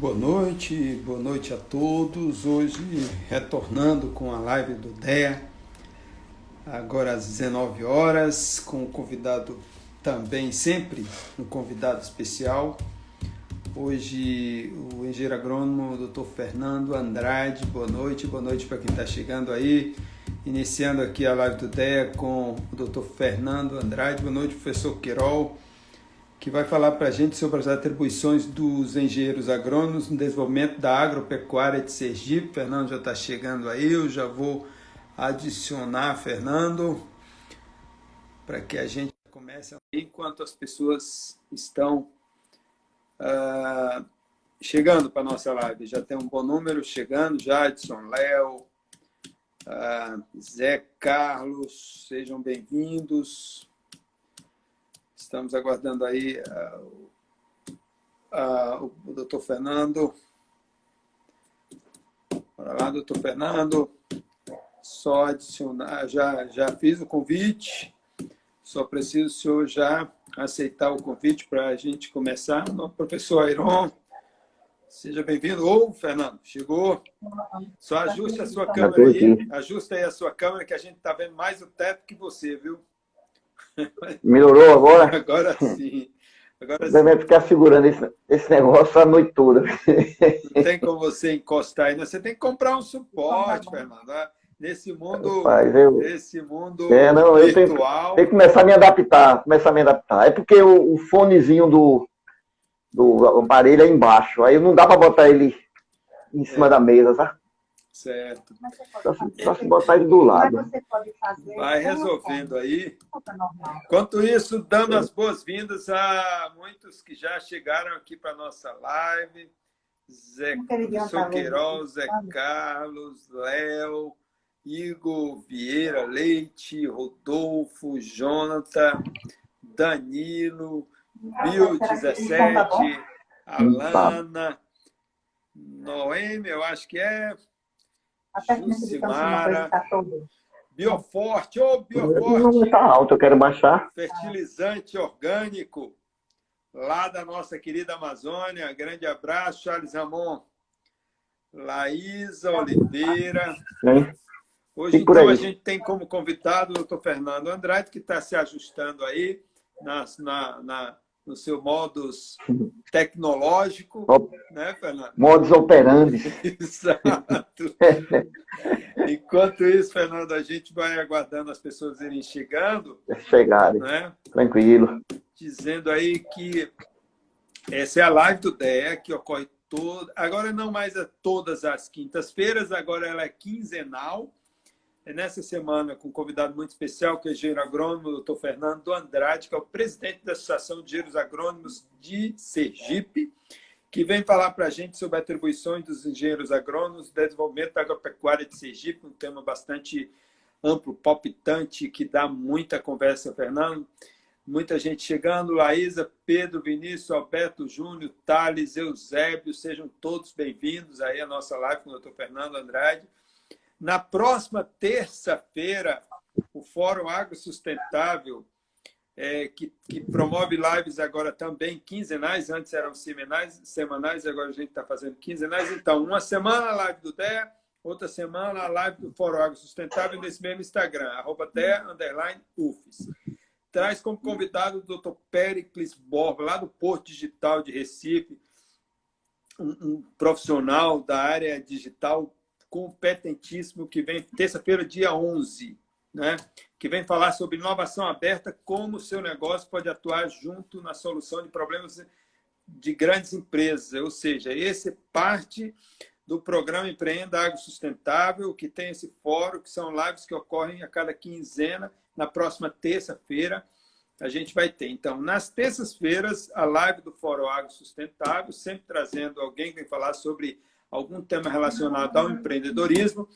Boa noite, boa noite a todos. Hoje retornando com a live do DEA, agora às 19 horas, com o convidado também, sempre um convidado especial. Hoje o engenheiro agrônomo Dr. Fernando Andrade. Boa noite, boa noite para quem está chegando aí. Iniciando aqui a live do DEA com o Dr. Fernando Andrade. Boa noite, professor Quirol que vai falar para a gente sobre as atribuições dos engenheiros agrônomos no desenvolvimento da agropecuária de Sergipe. Fernando já está chegando aí, eu já vou adicionar Fernando para que a gente comece enquanto as pessoas estão uh, chegando para nossa live. Já tem um bom número chegando, já Edson Léo, uh, Zé Carlos, sejam bem-vindos. Estamos aguardando aí uh, uh, o doutor Fernando. Bora lá, doutor Fernando. Só adicionar, já, já fiz o convite. Só preciso o senhor já aceitar o convite para a gente começar. O professor Airon, seja bem-vindo. Ô, Fernando, chegou. Só ajuste a sua câmera aí. Ajusta aí a sua câmera que a gente está vendo mais o teto que você, viu? Melhorou agora? Agora sim. Agora você vai ficar segurando esse, esse negócio a noite toda. Não tem como você encostar aí. Você tem que comprar um suporte, Fernando. Ah, nesse mundo, Rapaz, eu... nesse mundo é, não, virtual. Eu tenho, tenho, que começar a me adaptar. Começar a me adaptar. É porque o, o fonezinho do, do aparelho é embaixo. Aí não dá para botar ele em cima é. da mesa, sabe? Certo. Só, só se botar ele do lado. Vai resolvendo aí. Enquanto isso, dando as boas-vindas a muitos que já chegaram aqui para a nossa live. Zé Soqueirol, Zé Carlos, Léo, Igor Vieira Leite, Rodolfo, Jonathan, Danilo, Bill 17, Alana, Noemi, eu acho que é, Jucimara, tá Bioforte, ô oh, Bioforte. Está alto, eu quero baixar. Fertilizante orgânico, lá da nossa querida Amazônia. Grande abraço, Charles Ramon. Laísa Oliveira. Hoje, então, a gente tem como convidado o doutor Fernando Andrade, que está se ajustando aí na, na, na no seu modus tecnológico, né, Fernando? Modus operandi. Exato. Enquanto isso, Fernando, a gente vai aguardando as pessoas irem chegando. Chegarem. Né? Tranquilo. Dizendo aí que essa é a live do DEA, que ocorre toda. Agora não mais é todas as quintas-feiras, agora ela é quinzenal nessa semana com um convidado muito especial, que é engenheiro agrônomo, doutor Fernando Andrade, que é o presidente da Associação de Engenheiros Agrônomos de Sergipe, que vem falar para a gente sobre atribuições dos engenheiros agrônomos, desenvolvimento da agropecuária de Sergipe, um tema bastante amplo, palpitante, que dá muita conversa, Fernando. Muita gente chegando, Laísa, Pedro, Vinícius, Alberto Júnior, Thales, Eusébio, sejam todos bem-vindos aí à nossa live com o doutor Fernando Andrade. Na próxima terça-feira, o Fórum Agro Sustentável, é, que, que, promove lives agora também quinzenais, antes eram semanais, semanais agora a gente está fazendo quinzenais. Então, uma semana a live do DEA, outra semana a live do Fórum Agro Sustentável nesse mesmo Instagram, arroba DEA, underline, UFES. Traz como convidado o Dr. Pericles Borba, lá do Porto Digital de Recife, um, um profissional da área digital competentíssimo que vem terça-feira, dia 11, né? que vem falar sobre inovação aberta, como o seu negócio pode atuar junto na solução de problemas de grandes empresas. Ou seja, esse é parte do programa Empreenda Agro Sustentável, que tem esse fórum, que são lives que ocorrem a cada quinzena. Na próxima terça-feira, a gente vai ter. Então, nas terças-feiras, a live do Fórum Agro Sustentável, sempre trazendo alguém que vem falar sobre algum tema relacionado ao empreendedorismo.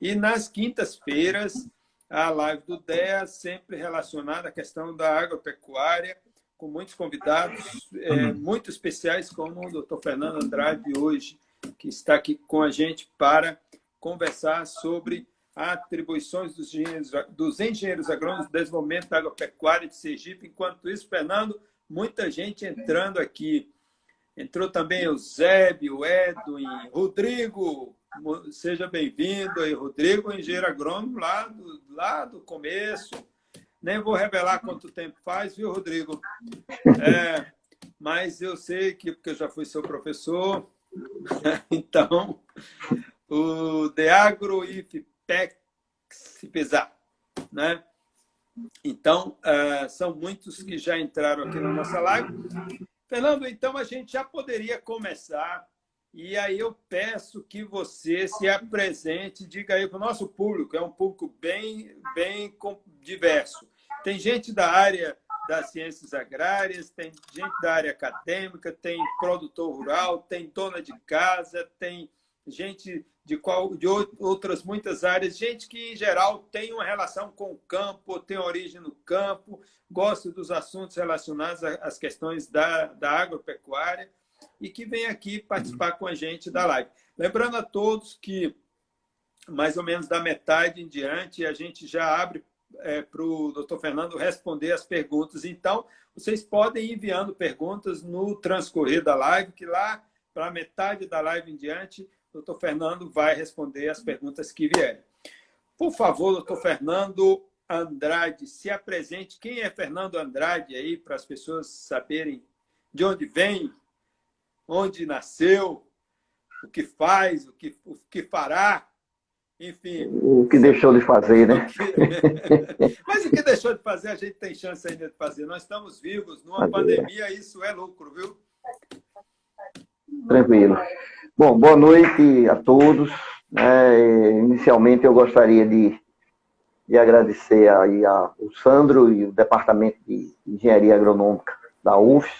E nas quintas-feiras, a live do DEA, sempre relacionada à questão da agropecuária, com muitos convidados é, muito especiais, como o doutor Fernando Andrade hoje, que está aqui com a gente para conversar sobre atribuições dos engenheiros, dos engenheiros agrônomos desenvolvimento da agropecuária de Sergipe. Enquanto isso, Fernando, muita gente entrando aqui Entrou também o Zébio, Edwin, Rodrigo, seja bem-vindo aí, Rodrigo, engenheiro agrônomo lá do, lá do começo. Nem vou revelar quanto tempo faz, viu, Rodrigo? É, mas eu sei que, porque eu já fui seu professor, então, o Deagro IFPEX pesar, né? Então, uh, são muitos que já entraram aqui na nossa live. Fernando, então a gente já poderia começar. E aí eu peço que você se apresente, diga aí para o nosso público, é um público bem, bem diverso. Tem gente da área das ciências agrárias, tem gente da área acadêmica, tem produtor rural, tem dona de casa, tem gente de, qual, de outras muitas áreas, gente que, em geral, tem uma relação com o campo, tem origem no campo, gosta dos assuntos relacionados às questões da, da agropecuária e que vem aqui participar com a gente da live. Lembrando a todos que, mais ou menos da metade em diante, a gente já abre é, para o doutor Fernando responder as perguntas. Então, vocês podem ir enviando perguntas no transcorrer da live, que lá, para metade da live em diante, doutor Fernando vai responder as perguntas que vierem. Por favor, doutor Fernando Andrade, se apresente. Quem é Fernando Andrade aí, para as pessoas saberem de onde vem, onde nasceu, o que faz, o que, o que fará, enfim. O que deixou de fazer, né? Mas o que deixou de fazer, a gente tem chance ainda de fazer. Nós estamos vivos, numa pandemia, isso é lucro, viu? Tranquilo. Bom, boa noite a todos. É, inicialmente, eu gostaria de, de agradecer aí ao Sandro e o Departamento de Engenharia Agronômica da UFS.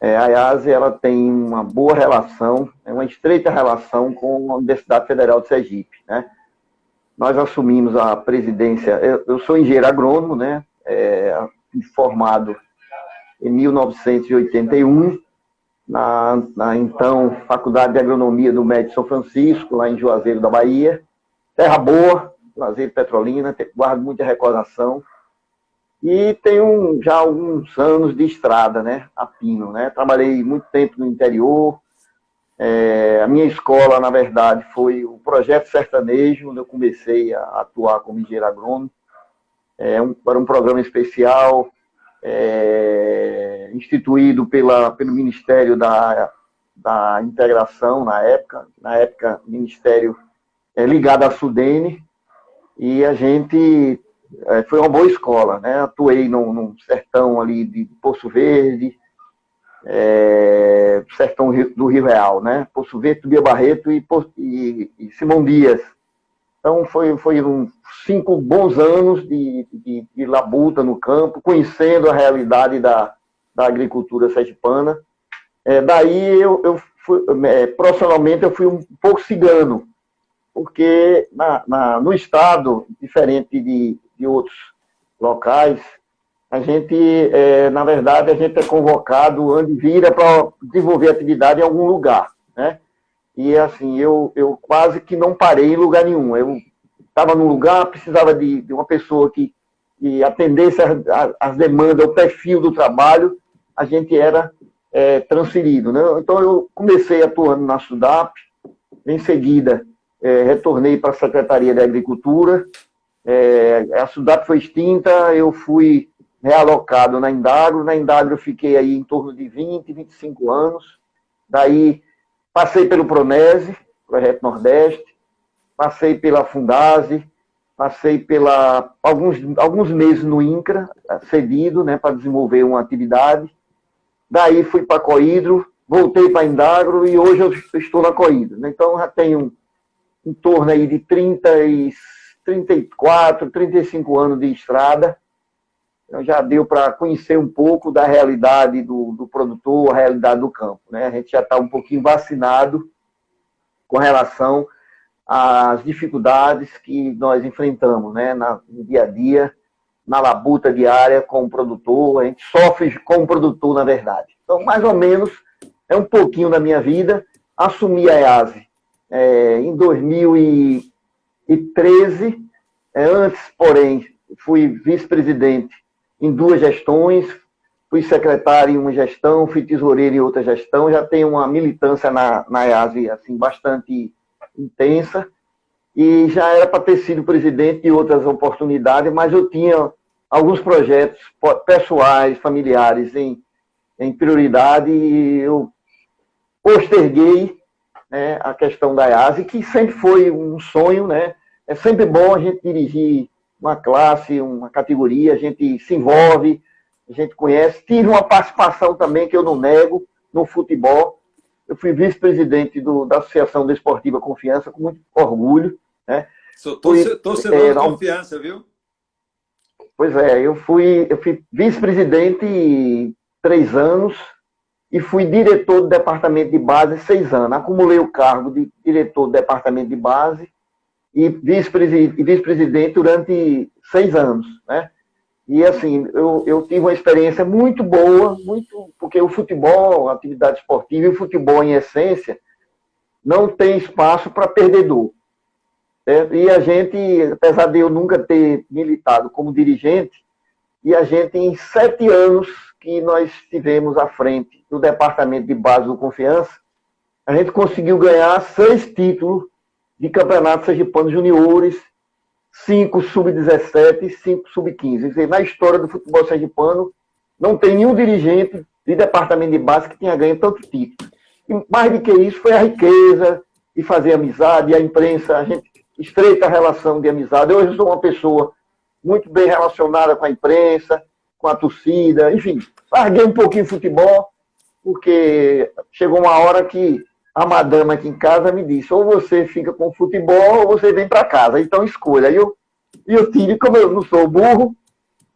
É, a IASE ela tem uma boa relação, é uma estreita relação com a Universidade Federal de Sergipe. Né? Nós assumimos a presidência, eu, eu sou engenheiro agrônomo, né? É, formado em 1981, na, na, então Faculdade de Agronomia do Médio São Francisco, lá em Juazeiro da Bahia. Terra boa, Juazeiro Petrolina, guardo muita recordação. E tenho já alguns anos de estrada, né, a Pino, né? Trabalhei muito tempo no interior. É, a minha escola, na verdade, foi o Projeto Sertanejo, onde eu comecei a atuar como engenheiro agrônomo. É, um, era um programa especial é, instituído pela, pelo Ministério da, da Integração na época, na época Ministério é, ligado à Sudene, e a gente é, foi uma boa escola, né? Atuei num, num sertão ali de Poço Verde, é, sertão do Rio Real, né? Poço Verde, Tubia Barreto e, e, e Simão Dias. Então, foi, foi um, cinco bons anos de, de, de, labuta no campo, conhecendo a realidade da, da agricultura sergipana. É, daí, eu, eu fui, é, profissionalmente, eu fui um pouco cigano, porque na, na, no estado, diferente de, de outros locais, a gente, é, na verdade, a gente é convocado onde vira para desenvolver atividade em algum lugar, né? E assim, eu, eu quase que não parei em lugar nenhum. Eu estava num lugar, precisava de, de, uma pessoa que, que atendesse as, demandas, o perfil do trabalho, a gente era é, transferido. Né? Então, eu comecei atuando na SUDAP, em seguida, é, retornei para a Secretaria da Agricultura, é, a SUDAP foi extinta, eu fui realocado na Indagro, na Indagro eu fiquei aí em torno de 20, 25 anos, daí Passei pelo Pronese, Projeto Nordeste, passei pela Fundase, passei pela alguns, alguns meses no INCRA, cedido, né, para desenvolver uma atividade. Daí fui para Coidro, voltei para Indagro e hoje eu estou na Coidro. Né? Então já tenho em torno aí de 30 e 34, 35 anos de estrada então, já deu para conhecer um pouco da realidade do, do, produtor, a realidade do campo. Né? A gente já está um pouquinho vacinado com relação às dificuldades que nós enfrentamos né? Na, no dia a dia, na labuta diária com o produtor. A gente sofre com o produtor, na verdade. Então, mais ou menos, é um pouquinho da minha vida. Assumi a EASE é, em 2013. É, antes, porém, fui vice-presidente em duas gestões, fui secretário em uma gestão, fui tesoureiro em outra gestão, já tenho uma militância na, na EASE assim, bastante intensa, e já era para ter sido presidente de outras oportunidades, mas eu tinha alguns projetos pessoais, familiares em, em prioridade, e eu posterguei né, a questão da EASE, que sempre foi um sonho, né? É sempre bom a gente dirigir uma classe, uma categoria, a gente se envolve, a gente conhece. Tive uma participação também, que eu não nego, no futebol. Eu fui vice-presidente da Associação Desportiva Confiança, com muito orgulho. Né? Sou torcedor, é, confiança, viu? Pois é, eu fui, eu fui vice-presidente três anos e fui diretor do departamento de base seis anos. Acumulei o cargo de diretor do departamento de base e vice-presidente vice durante seis anos, né? E assim, eu, eu tive uma experiência muito boa, muito, porque o futebol, a atividade esportiva e o futebol em essência não tem espaço para perdedor. É, e a gente, apesar de eu nunca ter militado como dirigente, e a gente, em sete anos que nós tivemos à frente do Departamento de Base do Confiança, a gente conseguiu ganhar seis títulos de campeonato sergipano juniores, cinco sub-17 e cinco sub-15. Na história do futebol sergipano, não tem nenhum dirigente de departamento de base que tenha ganho tanto título. E mais do que isso, foi a riqueza de fazer amizade, a imprensa, a gente estreita relação de amizade. Eu hoje sou uma pessoa muito bem relacionada com a imprensa, com a torcida, enfim, larguei um pouquinho de futebol, porque chegou uma hora que a madama aqui em casa me disse, ou você fica com futebol ou você vem para casa, então escolha. E eu, eu tive, como eu não sou burro,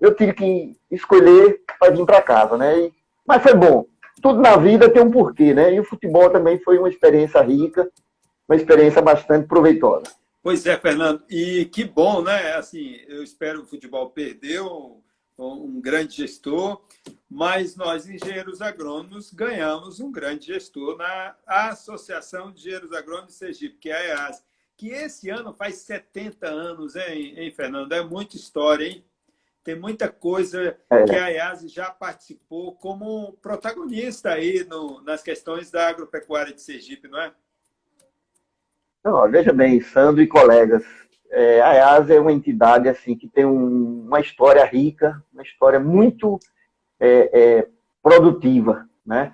eu tive que escolher para vir para casa, né? E, mas foi bom. Tudo na vida tem um porquê, né? E o futebol também foi uma experiência rica, uma experiência bastante proveitosa. Pois é, Fernando. E que bom, né? Assim, eu espero que o futebol perdeu um grande gestor, mas nós, engenheiros agrônomos, ganhamos um grande gestor na Associação de Engenheiros Agrônomos de Sergipe, que é a EAS, que esse ano faz 70 anos, hein, hein Fernando? É muita história, hein? Tem muita coisa é. que a EAS já participou como protagonista aí no, nas questões da agropecuária de Sergipe, não é? Não, veja bem, Sandro e colegas, é, a EASA é uma entidade assim que tem um, uma história rica, uma história muito é, é, produtiva, né?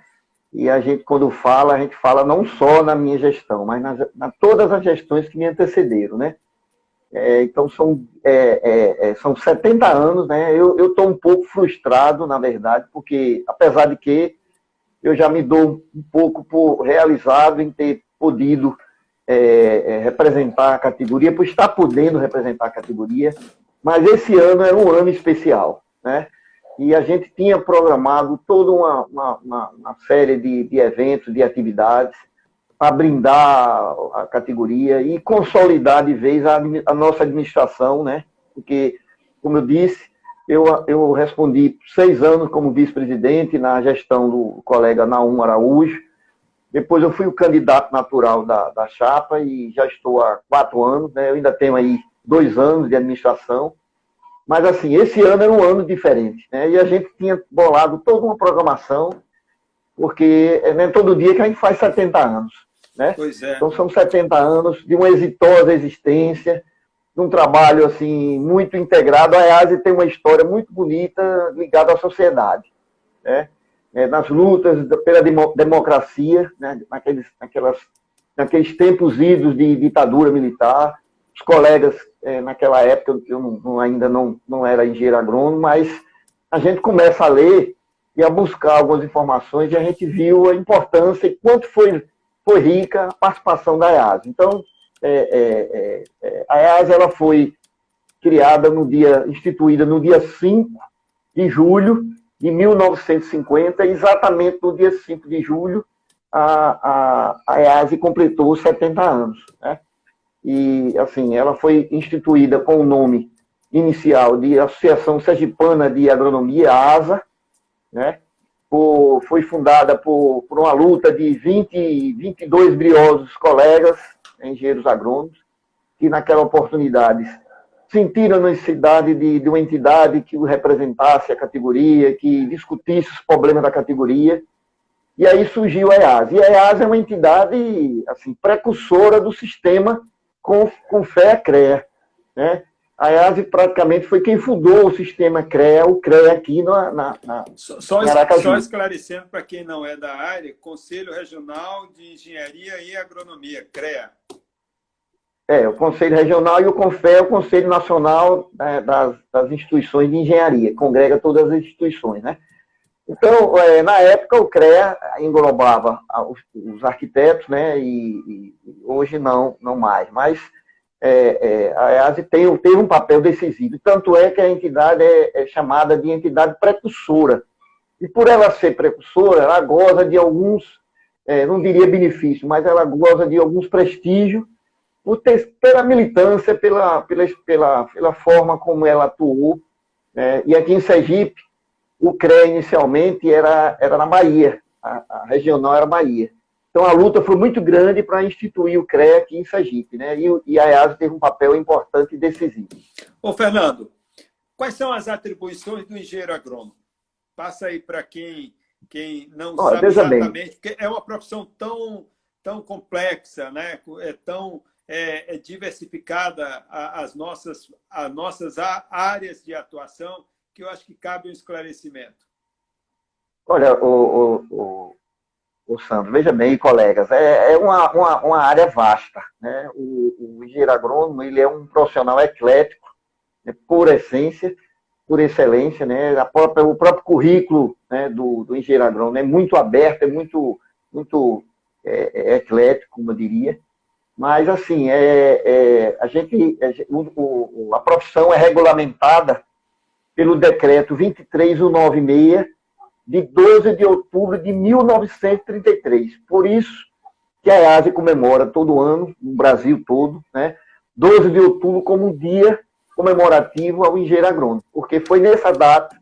E a gente, quando fala, a gente fala não só na minha gestão, mas nas, na todas as gestões que me antecederam, né? É, então, são, é, é, são 70 anos, né? Eu estou um pouco frustrado, na verdade, porque, apesar de que eu já me dou um pouco por realizado em ter podido é, é, representar a categoria, por estar podendo representar a categoria, mas esse ano era um ano especial, né? E a gente tinha programado toda uma, uma, uma, uma série de, de eventos, de atividades, para brindar a categoria e consolidar de vez a, a, nossa administração, né? Porque, como eu disse, eu, eu respondi seis anos como vice-presidente na gestão do colega Naum Araújo, depois eu fui o candidato natural da, da chapa e já estou há quatro anos, né? Eu ainda tenho aí dois anos de administração. Mas, assim, esse ano era um ano diferente, né? E a gente tinha bolado toda uma programação, porque é nem todo dia que a gente faz 70 anos, né? Pois é. Então, são 70 anos de uma exitosa existência, de um trabalho, assim, muito integrado. A EASE tem uma história muito bonita ligada à sociedade, né? É, nas lutas pela democracia, né, naqueles, naquelas, naqueles tempos idos de ditadura militar. Os colegas, é, naquela época, eu não, não, ainda não, não era engenheiro agrônomo, mas a gente começa a ler e a buscar algumas informações e a gente viu a importância e quanto foi, foi rica a participação da EAS. Então, é, é, é, a EAS ela foi criada no dia, instituída no dia 5 de julho de 1950, exatamente no dia 5 de julho, a, a, a EASE completou 70 anos. Né? E, assim, ela foi instituída com o nome inicial de Associação Sergipana de Agronomia, ASA, né? Por, foi fundada por, por uma luta de 20, 22 briosos colegas, engenheiros agrônomos, que naquela oportunidade sentiram a necessidade de, de uma entidade que representasse a categoria, que discutisse os problemas da categoria. E aí surgiu a EAS. E a EAS é uma entidade assim, precursora do sistema com, com fé a CREA. Né? A EASE praticamente foi quem fundou o sistema CREA, o CREA aqui na, na, na Só, só, só esclarecendo para quem não é da área, Conselho Regional de Engenharia e Agronomia, CREA. É, o Conselho Regional e o CONFE é o Conselho Nacional né, das, das, Instituições de Engenharia, congrega todas as instituições, né? Então, é, na época, o CREA englobava os, os arquitetos, né? E, e, hoje não, não mais. Mas é, é, a EASE tem, tem um papel decisivo. Tanto é que a entidade é, é, chamada de entidade precursora. E por ela ser precursora, ela goza de alguns, é, não diria benefício, mas ela goza de alguns prestígios pela militância, pela, pela, pela, pela forma como ela atuou. Né? E aqui em Sergipe, o CREA inicialmente era, era na Bahia, a, a regional era Bahia. Então a luta foi muito grande para instituir o CREA aqui em Sergipe, né? E, e a EASA teve um papel importante e decisivo. Ô, Fernando, quais são as atribuições do engenheiro agrônomo? Passa aí para quem, quem não oh, sabe exatamente, bem. porque é uma profissão tão, tão complexa, né? é tão é, é diversificada as nossas, as nossas áreas de atuação, que eu acho que cabe um esclarecimento. Olha, o, o, o Sandro, veja bem, colegas, é, é uma, uma, uma, área vasta. Né? O, o engenheiro agrônomo ele é um profissional eclético, né, por essência, por excelência. Né? A própria, o próprio currículo né, do, do engenheiro agrônomo é muito aberto, é muito, muito é, é eclético, como eu diria. Mas, assim, é, é a, gente, é, o, a profissão é regulamentada pelo decreto 23196, de 12 de outubro de 1933. Por isso que a EASE comemora todo ano, no Brasil todo, né, 12 de outubro como um dia comemorativo ao engenheiro agrônomo, porque foi nessa data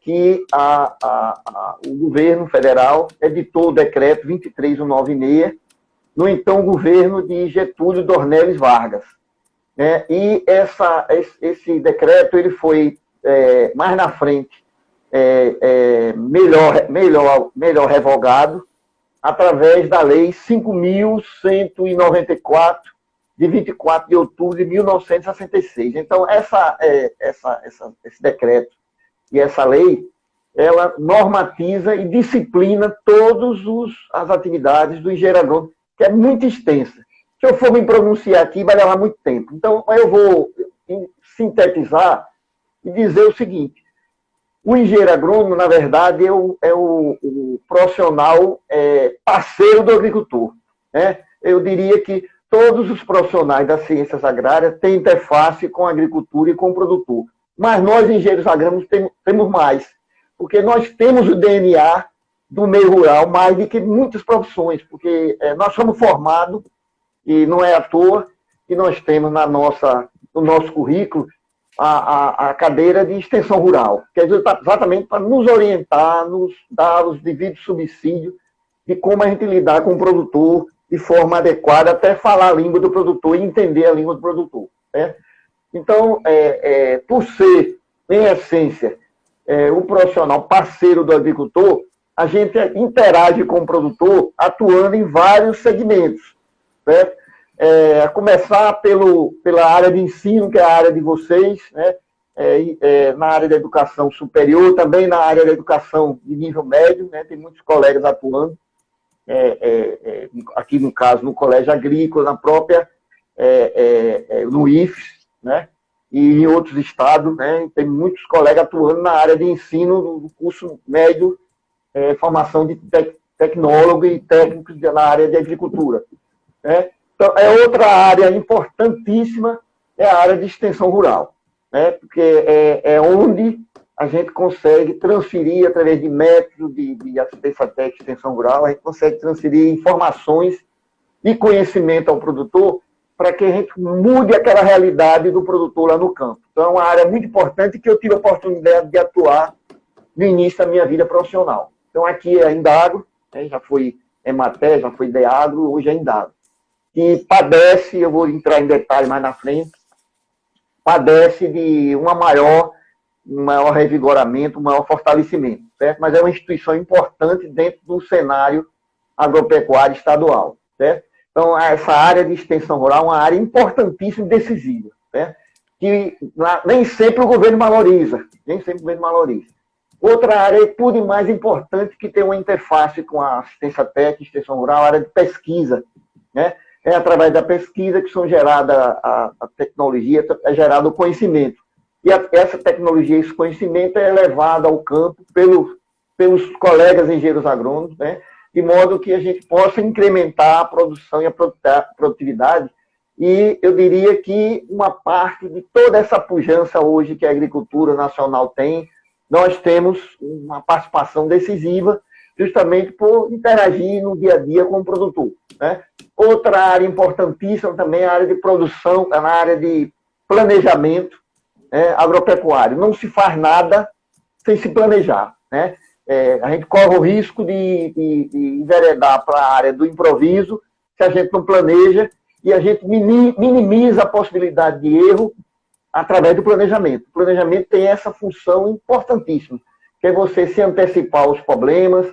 que a, a, a, o governo federal editou o decreto 23196, no então governo de Getúlio Dornelles Vargas. Né? E essa, esse, decreto ele foi é, mais na frente é, é, melhor, melhor, melhor revogado através da Lei 5.194, de 24 de outubro de 1966. Então, essa, é, essa, essa, esse decreto e essa lei, ela normatiza e disciplina todas as atividades do engenheiro agrônomo, que é muito extensa. Se eu for me pronunciar aqui, vai levar muito tempo. Então, eu vou sintetizar e dizer o seguinte: o engenheiro agrônomo, na verdade, é o, é o, o profissional é, parceiro do agricultor. Né? Eu diria que todos os profissionais das ciências agrárias têm interface com a agricultura e com o produtor. Mas nós, engenheiros agrônomos, temos, temos mais, porque nós temos o DNA do meio rural mais do que muitas profissões, porque é, nós somos formados, e não é à toa, que nós temos na nossa, no nosso currículo a, a, a cadeira de extensão rural, que é exatamente para nos orientar, nos dar os devidos subsídios de como a gente lidar com o produtor de forma adequada, até falar a língua do produtor e entender a língua do produtor. Né? Então, é, é, por ser, em essência, é, um profissional parceiro do agricultor, a gente interage com o produtor atuando em vários segmentos. Certo? é, a começar pelo, pela área de ensino, que é a área de vocês, né? É, é, na área da educação superior, também na área da educação de nível médio, né? tem muitos colegas atuando, é, é, é, aqui no caso no Colégio Agrícola, na própria, no IFES, né? e em outros estados, né? tem muitos colegas atuando na área de ensino do curso médio, formação de tec tecnólogo e técnicos na área de agricultura. Né? Então, é outra área importantíssima, é a área de extensão rural, né? porque é, é onde a gente consegue transferir, através de métodos de, de assistência técnica e extensão rural, a gente consegue transferir informações e conhecimento ao produtor para que a gente mude aquela realidade do produtor lá no campo. Então, é uma área muito importante que eu tive a oportunidade de atuar no início da minha vida profissional. Então, aqui é Indagro, né? já foi Ematé, já foi Deagro, hoje é Indagro que padece, eu vou entrar em detalhe mais na frente, padece de uma maior, um maior revigoramento, um maior fortalecimento, certo? Mas é uma instituição importante dentro do cenário agropecuário estadual, certo? Então, essa área de extensão rural é uma área importantíssima e decisiva, certo? que nem sempre o governo valoriza, nem sempre o governo valoriza. Outra área, tudo mais importante, que tem uma interface com a assistência técnica, extensão rural, a área de pesquisa, né? É através da pesquisa que são gerada a, a tecnologia, é gerado o conhecimento. E a, essa tecnologia, esse conhecimento é levado ao campo pelo, pelos colegas engenheiros agrônomos, né? de modo que a gente possa incrementar a produção e a produtividade. E eu diria que uma parte de toda essa pujança hoje que a agricultura nacional tem, nós temos uma participação decisiva, justamente por interagir no dia a dia com o produtor. Né? Outra área importantíssima também é a área de produção, é na área de planejamento né, agropecuário. Não se faz nada sem se planejar. Né? É, a gente corre o risco de, de, de enveredar para a área do improviso se a gente não planeja e a gente minimiza a possibilidade de erro através do planejamento. O planejamento tem essa função importantíssima, que é você se antecipar aos problemas,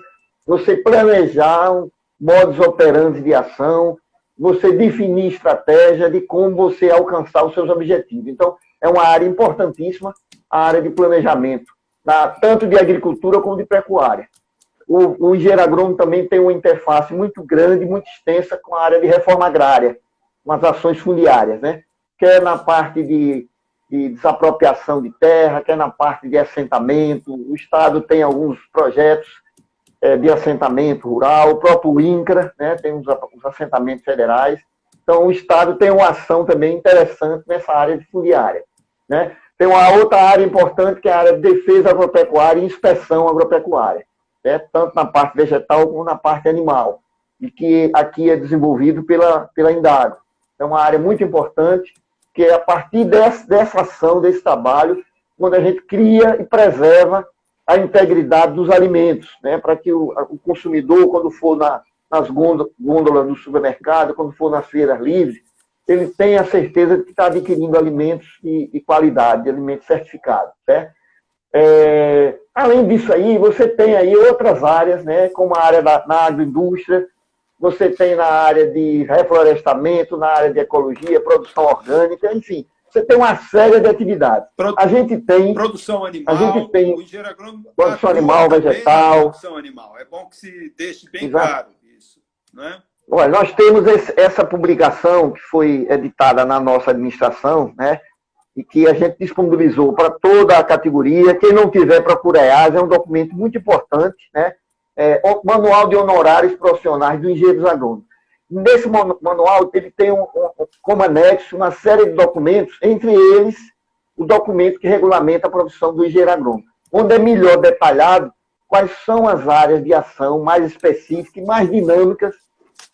você planejar modos operantes de ação, você definir estratégia de como você alcançar os seus objetivos. Então, é uma área importantíssima, a área de planejamento, tanto de agricultura como de pecuária. O, o engenheiro agrônomo também tem uma interface muito grande, muito extensa com a área de reforma agrária, com as ações fundiárias, né? quer na parte de, de desapropriação de terra, quer na parte de assentamento. O Estado tem alguns projetos é, de assentamento rural, o próprio INCRA, né, tem os, os, assentamentos federais. Então, o Estado tem uma ação também interessante nessa área de fundiária. Né? Tem uma outra área importante, que é a área de defesa agropecuária e inspeção agropecuária, né? tanto na parte vegetal como na parte animal, e que aqui é desenvolvido pela, pela Indago. É uma área muito importante, que é a partir dessa, dessa ação, desse trabalho, quando a gente cria e preserva a integridade dos alimentos, né? para que o, o, consumidor, quando for na, nas gôndolas do supermercado, quando for nas feiras livres, ele tenha a certeza de que está adquirindo alimentos de, de qualidade, de alimentos certificados. Certo? É, além disso aí, você tem aí outras áreas, né, como a área da na agroindústria, você tem na área de reflorestamento, na área de ecologia, produção orgânica, enfim você tem uma série de atividades. Produ a gente tem. Produção animal. A gente tem. produção animal, vegetal. Produção animal. É bom que se deixe bem Exato. claro isso. Né? Olha, nós temos esse, essa publicação que foi editada na nossa administração, né? E que a gente disponibilizou para toda a categoria. Quem não tiver, procura a EAS, é um documento muito importante, né? É, Manual de Honorários Profissionais do Engenheiro Agrônomos. Nesse manual, ele tem um, um, como anexo uma série de documentos, entre eles o documento que regulamenta a profissão do engenheiro agrônomo, onde é melhor detalhado quais são as áreas de ação mais específicas e mais dinâmicas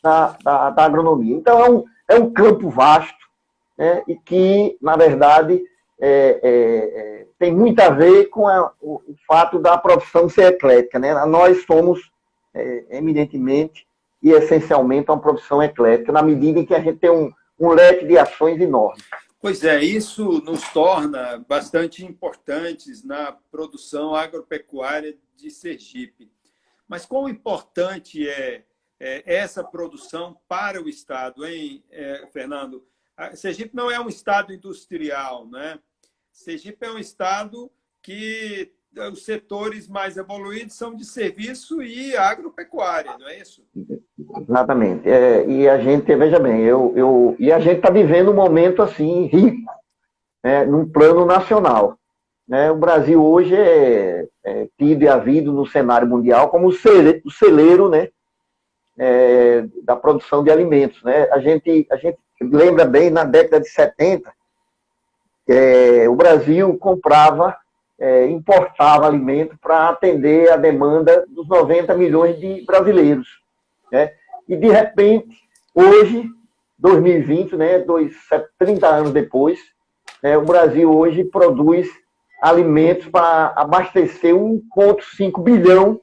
da, da, da agronomia. Então, é um, é um campo vasto né, e que, na verdade, é, é, é, tem muito a ver com a, o, o, fato da profissão ser eclética. Né? Nós somos, é, eminentemente, e essencialmente uma profissão eclética, na medida em que a gente tem um, um leque de ações enorme. Pois é, isso nos torna bastante importantes na produção agropecuária de Sergipe. Mas quão importante é, é essa produção para o Estado, hein, Fernando? Sergipe não é um Estado industrial, né? Sergipe é um Estado que os setores mais evoluídos são de serviço e agropecuária, não é isso? Exatamente. É, e a gente, veja bem, eu, eu, e a gente está vivendo um momento assim rico, né, num plano nacional. Né? O Brasil hoje é, é tido e havido no cenário mundial como o celeiro, o celeiro né, é, da produção de alimentos. Né? A, gente, a gente lembra bem, na década de 70, é, o Brasil comprava é, importava alimento para atender a demanda dos 90 milhões de brasileiros. Né? E, de repente, hoje, 2020, né, dois, 30 anos depois, né, o Brasil hoje produz alimentos para abastecer 1,5 bilhão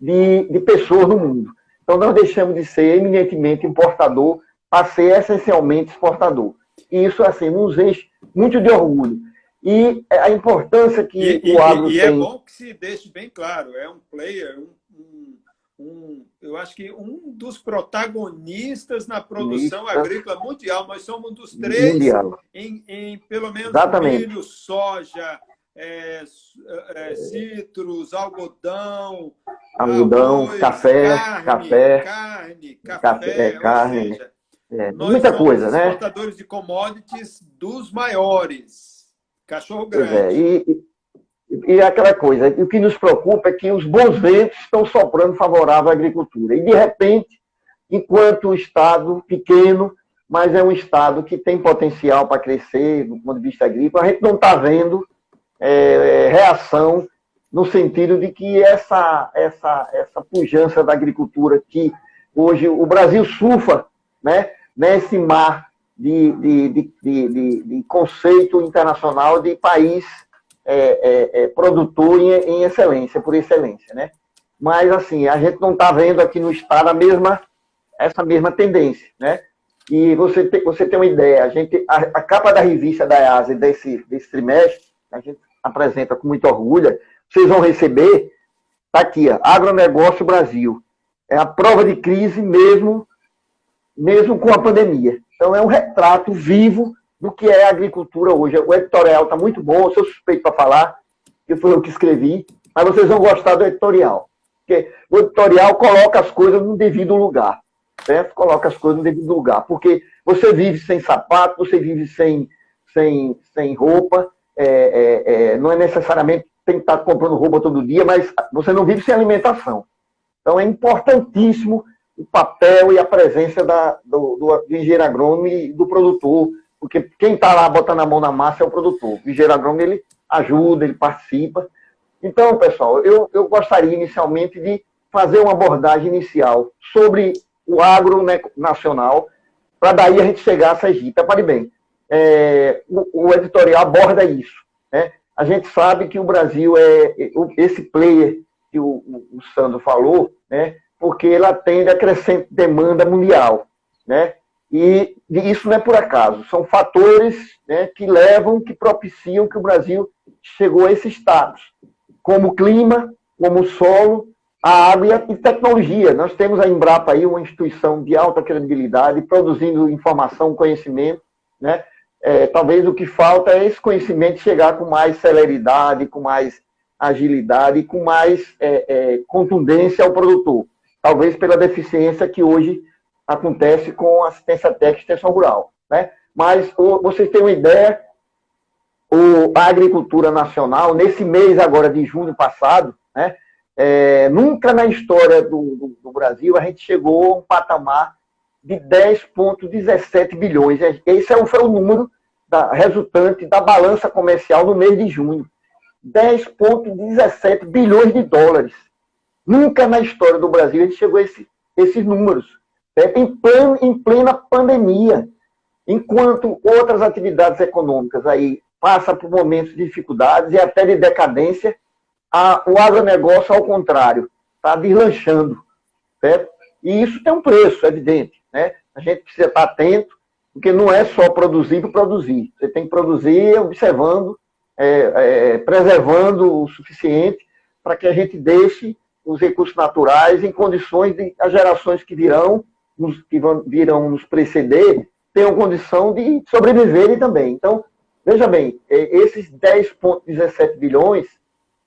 de, de pessoas no mundo. Então, nós deixamos de ser eminentemente importador para ser essencialmente exportador. E isso, assim, nos enche muito de orgulho. E a importância que e, o agro e, e tem... é bom que se deixe bem claro, é um player, um, um, um eu acho que um dos protagonistas na produção Isso. agrícola mundial. Nós somos um dos três em, em, pelo menos Exatamente. milho, soja, é, é, citros, algodão, algodão, arroz, café, carne, café, carne, café, café é, carne, seja, é, muita coisa, né? Exportadores de commodities dos maiores, cachorro pois grande. É, e, e, e aquela coisa, o que nos preocupa é que os bons ventos estão soprando favorável à agricultura. E de repente, enquanto o estado pequeno, mas é um estado que tem potencial para crescer do ponto de vista agrícola, a gente não está vendo é, reação no sentido de que essa, essa, essa pujança da agricultura que hoje o Brasil surfa né, nesse mar de, de, de, de, conceito internacional de país é, é, é, produtor em, em, excelência, por excelência. Né? Mas, assim, a gente não está vendo aqui no Estado a mesma, essa mesma tendência. Né? E você tem, você tem uma ideia, a, gente, a, a capa da revista da EASA desse, desse trimestre, a gente apresenta com muito orgulho, vocês vão receber, está aqui, ó, Agronegócio Brasil. É a prova de crise mesmo, mesmo com a pandemia. Então é um retrato vivo do que é a agricultura hoje. O editorial está muito bom, eu sou suspeito para falar, que foi eu que escrevi, mas vocês vão gostar do editorial. Porque o editorial coloca as coisas no devido lugar. Certo? Coloca as coisas no devido lugar. Porque você vive sem sapato, você vive sem, sem, sem roupa, é, é, é, não é necessariamente tem que estar comprando roupa todo dia, mas você não vive sem alimentação. Então é importantíssimo o papel e a presença da, do, do, do engenheiro agrônomo e do produtor, porque quem está lá botando a mão na massa é o produtor. O engenheiro agrônomo ele ajuda, ele participa. Então, pessoal, eu, eu gostaria inicialmente de fazer uma abordagem inicial sobre o agro nacional, para daí a gente chegar a Sergipe. Repare bem, é, o, o, editorial aborda isso. Né? A gente sabe que o Brasil é esse player que o, o Sandro falou, né? Porque ele atende a crescente demanda mundial. Né? E isso não é por acaso, são fatores né, que levam, que propiciam que o Brasil chegou a esse status, como clima, como o solo, a água e tecnologia. Nós temos a Embrapa aí, uma instituição de alta credibilidade, produzindo informação, conhecimento, né? É, talvez o que falta é esse conhecimento chegar com mais celeridade, com mais agilidade, com mais é, é, contundência ao produtor. Talvez pela deficiência que hoje acontece com assistência técnica e extensão rural. Né? Mas o, vocês têm uma ideia, o, a agricultura nacional, nesse mês agora de junho passado, né, é, nunca na história do, do, do Brasil a gente chegou a um patamar de 10,17 bilhões. Esse é foi o número da, resultante da balança comercial no mês de junho. 10,17 bilhões de dólares. Nunca na história do Brasil a gente chegou a esse, esses números. É, em, em plena pandemia. Enquanto outras atividades econômicas aí passam por momentos de dificuldades e até de decadência, a, o agronegócio, ao contrário, está deslanchando. Certo? E isso tem um preço, evidente. Né? A gente precisa estar atento, porque não é só produzir por produzir. Você tem que produzir observando, é, é, preservando o suficiente para que a gente deixe os recursos naturais em condições de as gerações que virão, nos, que vão, virão nos preceder, tenham condição de sobreviverem também. Então, veja bem, é, esses 10,17 bilhões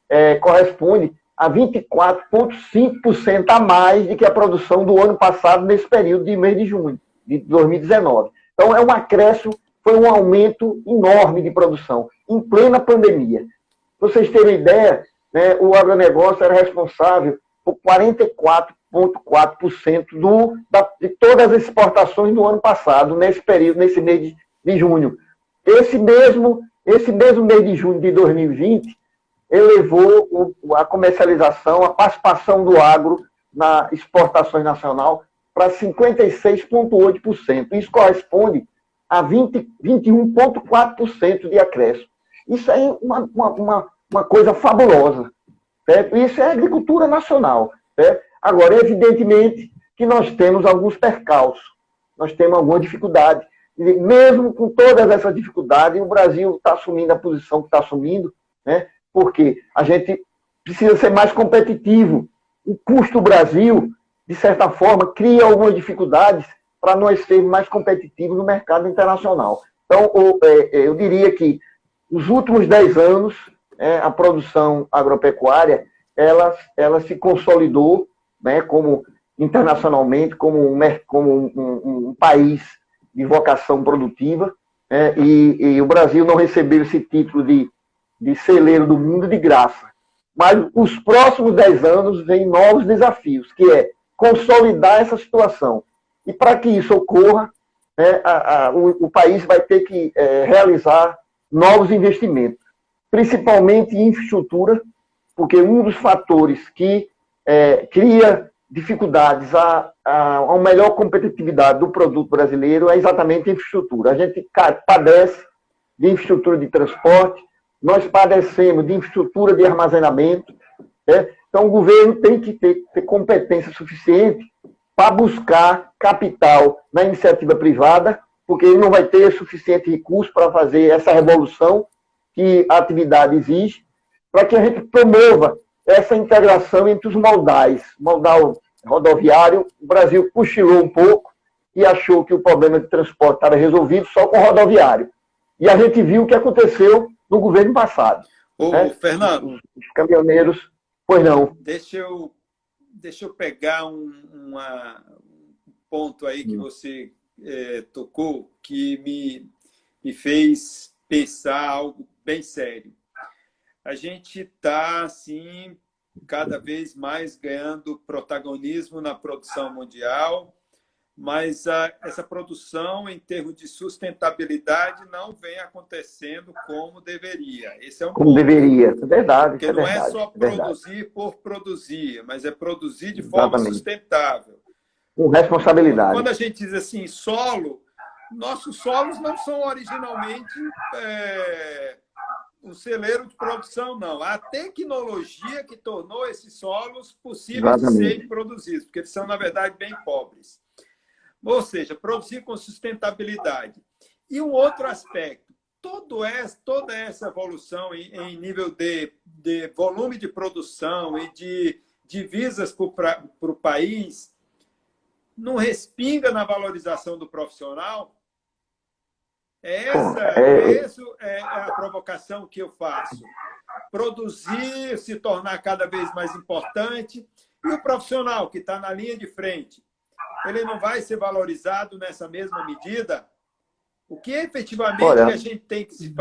é, corresponde a 24,5% a mais do que a produção do ano passado nesse período de mês de junho de 2019. Então, é um acréscimo, foi um aumento enorme de produção, em plena pandemia. Para vocês terem ideia, né, o agronegócio era responsável por 44,4% do, de todas as exportações do ano passado, nesse período, nesse mês de, de junho. Esse mesmo, esse mesmo mês de junho de 2020, elevou a comercialização, a participação do agro na exportações nacional para 56,8%. Isso corresponde a 21,4% de acréscimo. Isso é uma, uma, uma, coisa fabulosa. Certo? Isso é agricultura nacional. Certo? Agora, evidentemente que nós temos alguns percalços, nós temos alguma dificuldade. mesmo com todas essas dificuldades, o Brasil está assumindo a posição que está assumindo, né? porque a gente precisa ser mais competitivo. O custo do Brasil, de certa forma, cria algumas dificuldades para nós sermos mais competitivos no mercado internacional. Então, é, é, eu diria que os últimos 10 anos, é, a produção agropecuária, ela, ela se consolidou né, como internacionalmente como um, como um, um, país de vocação produtiva, né, e, e, o Brasil não recebeu esse título de, de celeiro do mundo de graça. Mas os próximos 10 anos vêm novos desafios, que é consolidar essa situação. E para que isso ocorra, né, a, a, o, o, país vai ter que é, realizar novos investimentos, principalmente em infraestrutura, porque um dos fatores que é, cria dificuldades a, a, a melhor competitividade do produto brasileiro é exatamente a infraestrutura. A gente padece de infraestrutura de transporte, nós padecemos de infraestrutura de armazenamento. Né? Então, o governo tem que ter, ter competência suficiente para buscar capital na iniciativa privada, porque ele não vai ter suficiente recurso para fazer essa revolução que a atividade exige, para que a gente promova essa integração entre os moldais, moldal rodoviário, o Brasil cochilou um pouco e achou que o problema de transporte estava resolvido só com o rodoviário. E a gente viu o que aconteceu no governo passado. Ô, né? Fernando. Os caminhoneiros, pois não. Deixa eu, deixa eu pegar um, uma, um ponto aí que hum. você é, tocou que me, me fez pensar algo bem sério. A gente está, assim, cada vez mais ganhando protagonismo na produção mundial, mas a, essa produção, em termos de sustentabilidade, não vem acontecendo como deveria. Esse é um como ponto, deveria, é verdade. Porque é não verdade, é só produzir verdade. por produzir, mas é produzir de Exatamente. forma sustentável. Com responsabilidade. Quando a gente diz assim, solo, nossos solos não são originalmente é, um celeiro de produção, não. A tecnologia que tornou esses solos possíveis de serem produzidos, porque eles são, na verdade, bem pobres. Ou seja, produzir com sustentabilidade. E um outro aspecto, todo essa, toda essa evolução em, em nível de, de, volume de produção e de divisas para o país não respinga na valorização do profissional, essa, é... essa é a provocação que eu faço. Produzir, se tornar cada vez mais importante. E o profissional que está na linha de frente, ele não vai ser valorizado nessa mesma medida? O que efetivamente Olha... a gente tem que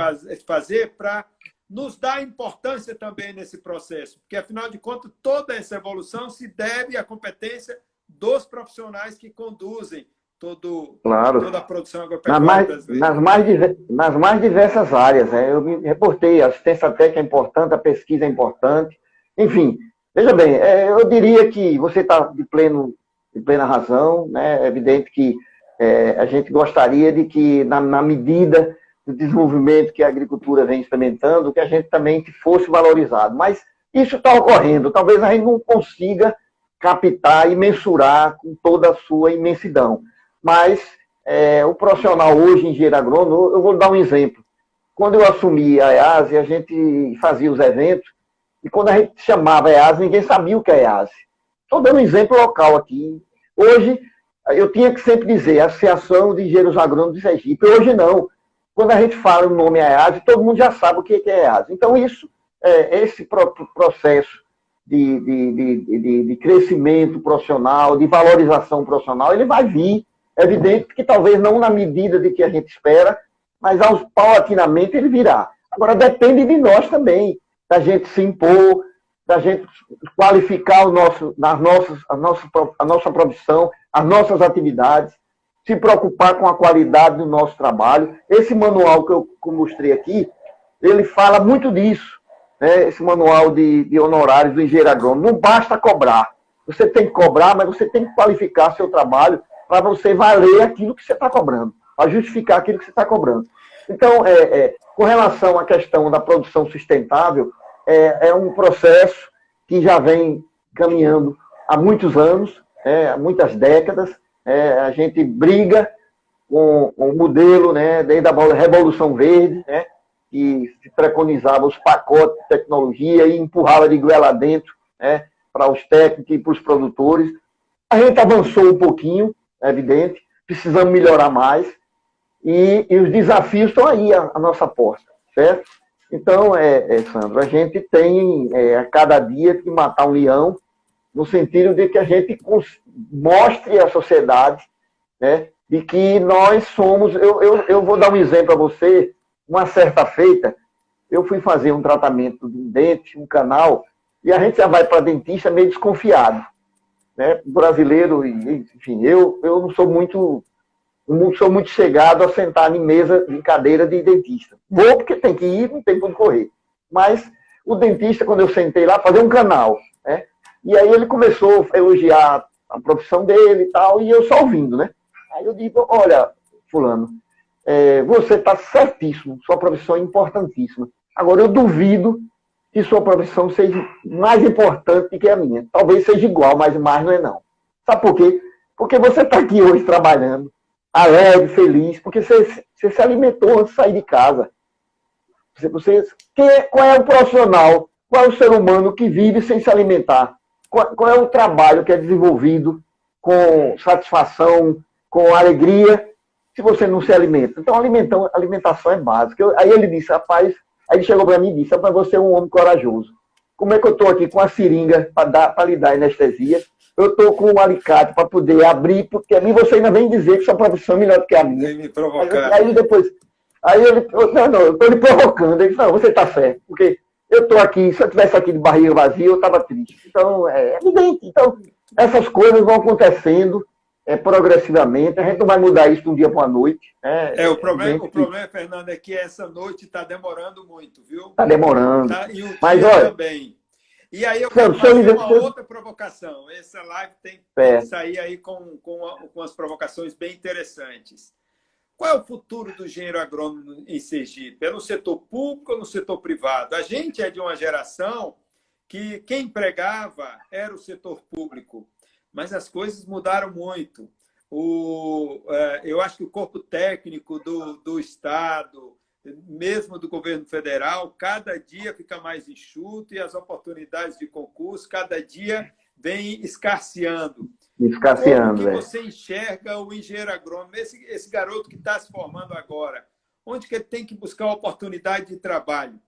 fazer para nos dar importância também nesse processo? Porque, afinal de contas, toda essa evolução se deve à competência dos profissionais que conduzem todo, claro. toda a produção agropecuária nas mais, nas mais, nas mais diversas áreas. Né? Eu me reportei, a assistência técnica é importante, a pesquisa é importante. Enfim, veja bem, é, eu diria que você está de, pleno, de plena razão. Né? É evidente que é, a gente gostaria de que, na, na medida do desenvolvimento que a agricultura vem experimentando, que a gente também fosse valorizado. Mas isso está ocorrendo. Talvez a gente não consiga captar e mensurar com toda a sua imensidão mas é, o profissional hoje, engenheiro agrônomo, eu vou dar um exemplo. Quando eu assumi a EASE, a gente fazia os eventos, e quando a gente chamava a ninguém sabia o que é EASE. Estou dando um exemplo local aqui. Hoje, eu tinha que sempre dizer Associação de Engenheiros Agrônomos de Sergipe. Hoje não. Quando a gente fala o nome EASE, todo mundo já sabe o que é EASE. Então, isso, é, esse processo de, de, de, de, crescimento profissional, de valorização profissional, ele vai vir é evidente que talvez não na medida de que a gente espera, mas aos paulatinamente ele virá. Agora depende de nós também, da gente se impor, da gente qualificar o nosso, nas nossas, a, nossa, a nossa profissão, as nossas atividades, se preocupar com a qualidade do nosso trabalho. Esse manual que eu mostrei aqui, ele fala muito disso. Né? Esse manual de, de honorários do engenheiro agrônomo. Não basta cobrar. Você tem que cobrar, mas você tem que qualificar seu trabalho para você valer aquilo que você está cobrando, para justificar aquilo que você está cobrando. Então, é, é, com relação à questão da produção sustentável, é, é um processo que já vem caminhando há muitos anos, é, há muitas décadas. É, a gente briga com, com o modelo, né, desde a Revolução Verde, né, que se preconizava os pacotes de tecnologia e empurrava de goela dentro né, para os técnicos e para os produtores. A gente avançou um pouquinho, é evidente, precisamos melhorar mais, e, e os desafios estão aí à, à, nossa porta, certo? Então, é, é, Sandro, a gente tem é, a cada dia que matar um leão, no sentido de que a gente mostre à sociedade né, de que nós somos. Eu, eu, eu vou dar um exemplo a você. Uma certa feita, eu fui fazer um tratamento de um dente, um canal, e a gente já vai para dentista meio desconfiado. Né? Brasileiro, enfim, eu, eu não sou muito não sou muito chegado a sentar em mesa, em cadeira de dentista. Vou porque tem que ir, não tem como correr. Mas o dentista, quando eu sentei lá, fazer um canal, né? E aí ele começou a elogiar a profissão dele e tal, e eu só ouvindo, né? Aí eu digo, olha, fulano, é, você está certíssimo, sua profissão é importantíssima. Agora, eu duvido que sua profissão seja mais importante que a minha. Talvez seja igual, mas mais não é não. Sabe por quê? Porque você está aqui hoje trabalhando, alegre, feliz, porque você, você se alimentou antes de sair de casa. Você, você, é, qual é o profissional, qual é o ser humano que vive sem se alimentar? Qual, qual é o trabalho que é desenvolvido com satisfação, com alegria, se você não se alimenta? Então, alimentação, é básica. Aí ele disse, rapaz, aí ele chegou para mim e disse, rapaz, você é um homem corajoso. Como é que eu estou aqui com a seringa para lhe dar anestesia? Eu estou com um alicate para poder abrir, porque a mim você ainda vem dizer que sua profissão é melhor do que a minha. me provocar. Aí, aí depois, aí ele, não, não, eu estou lhe provocando. Ele disse, não, você está certo, porque eu estou aqui, se eu estivesse aqui de barriga vazia, eu estava triste. Então, é evidente. Então, essas coisas vão acontecendo é, progressivamente. A gente não vai mudar isso de um dia para a noite. Né? É, o problema, o problema, Fernando, é que essa noite está demorando muito, viu? Está demorando. Tá, e o Mas, olha, também. E aí eu quero fazer uma outra provocação. Essa live tem que é. sair aí com, com, com as provocações bem interessantes. Qual é o futuro do engenheiro agrônomo em Sergipe? É no setor público ou no setor privado? A gente é de uma geração que quem empregava era o setor público, mas as coisas mudaram muito. O, é, eu acho que o corpo técnico do, do Estado, mesmo do governo federal, cada dia fica mais enxuto e as oportunidades de concurso cada dia vem escasseando. Escasseando, Como que é. você enxerga o engenheiro agrônomo, esse, esse garoto que está se formando agora? Onde que ele tem que buscar oportunidade de trabalho?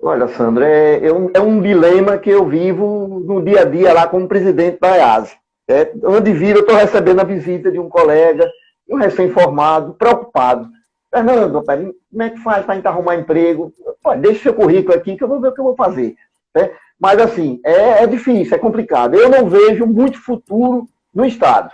Olha, Sandra, é, é, um, é um dilema que eu vivo no dia a dia lá como presidente da EASE. É, onde vira, eu estou recebendo a visita de um colega, um recém-formado, preocupado. Fernando, como é que faz para arrumar emprego? Pô, deixa o seu currículo aqui que eu vou ver o que eu vou fazer. Né? Mas, assim, é, é difícil, é complicado. Eu não vejo muito futuro no Estado.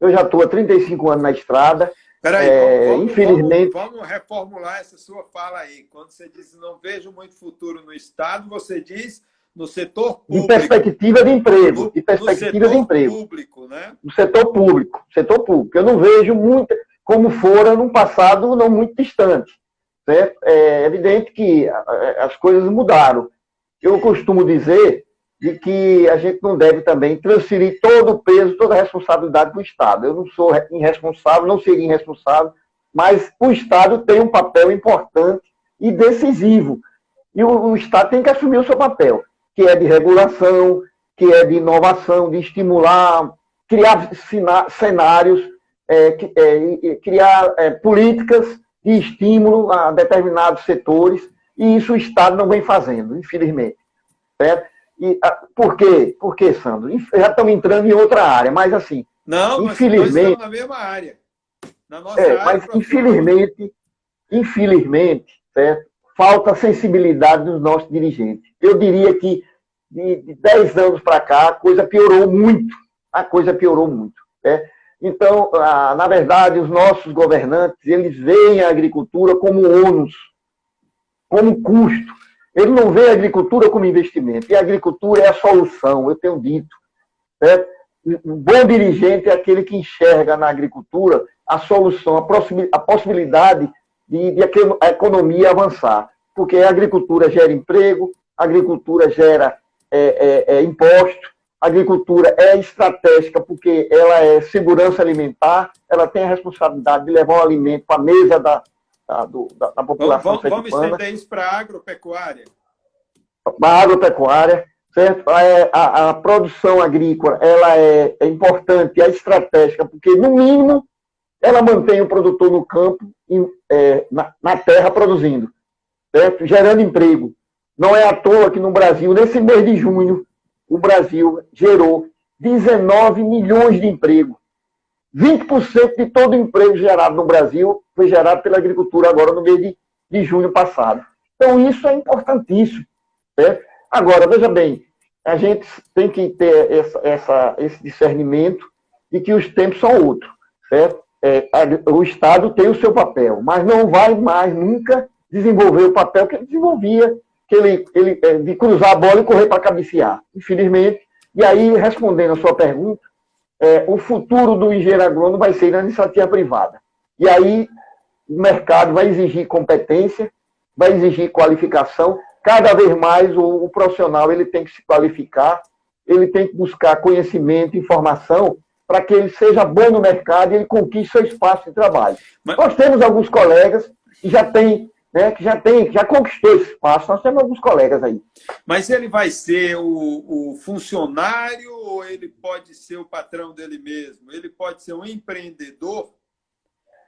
Eu já estou há 35 anos na estrada. Peraí, é, vamos, infelizmente... Vamos, vamos, reformular essa sua fala aí. Quando você diz não vejo muito futuro no Estado, você diz no setor público. De perspectiva de emprego. No, de perspectiva de emprego. público, né? No setor público. Setor público. Eu não vejo muito como fora num passado não muito distante. Certo? É evidente que as coisas mudaram eu costumo dizer de que a gente não deve também transferir todo o peso, toda a responsabilidade para o Estado. Eu não sou irresponsável, não seria irresponsável, mas o Estado tem um papel importante e decisivo. E o, o Estado tem que assumir o seu papel, que é de regulação, que é de inovação, de estimular, criar cenários, é, é, criar é, políticas de estímulo a determinados setores e isso o Estado não vem fazendo, infelizmente. Certo? E, ah, por quê? Por quê, Sandro? Já estamos entrando em outra área, mas assim. Não, infelizmente, nós na mesma área. Na nossa é, área mas infelizmente, infelizmente, certo? falta sensibilidade dos nossos dirigentes. Eu diria que de, de 10 anos para cá a coisa piorou muito. A coisa piorou muito. Né? Então, ah, na verdade, os nossos governantes, eles veem a agricultura como ônus como custo. Ele não vê a agricultura como investimento. E a agricultura é a solução, eu tenho dito. Né? Um bom dirigente é aquele que enxerga na agricultura a solução, a possibilidade de, de a economia avançar. Porque a agricultura gera emprego, a agricultura gera é, é, é, imposto, A agricultura é estratégica porque ela é segurança alimentar, ela tem a responsabilidade de levar o alimento para a mesa da, da, do, da, da população vamos, vamos, vamos estender isso para a agropecuária. Para a agropecuária, certo? É, a, a, produção agrícola ela é, é importante, é estratégica, porque, no mínimo, ela mantém o produtor no campo, é, na, na, terra, produzindo, certo? gerando emprego. Não é à toa que no Brasil, nesse mês de junho, o Brasil gerou 19 milhões de empregos. 20% de todo o emprego gerado no Brasil foi gerado pela agricultura agora no mês de, de junho passado. Então, isso é importantíssimo. Certo? Agora, veja bem, a gente tem que ter essa, essa, esse discernimento de que os tempos são outros. Certo? É, o Estado tem o seu papel, mas não vai mais nunca desenvolver o papel que ele desenvolvia, que ele, ele é, de cruzar a bola e correr para cabecear. Infelizmente. E aí, respondendo a sua pergunta, é, o futuro do engenheiro agrônomo vai ser na iniciativa privada. E aí, o mercado vai exigir competência, vai exigir qualificação. Cada vez mais o, o profissional ele tem que se qualificar, ele tem que buscar conhecimento, informação, para que ele seja bom no mercado e ele conquiste seu espaço de trabalho. Mas... Nós temos alguns colegas que já têm né, que já tem, já conquistou esse espaço. Nós temos alguns colegas aí. Mas ele vai ser o, o, funcionário ou ele pode ser o patrão dele mesmo? Ele pode ser um empreendedor?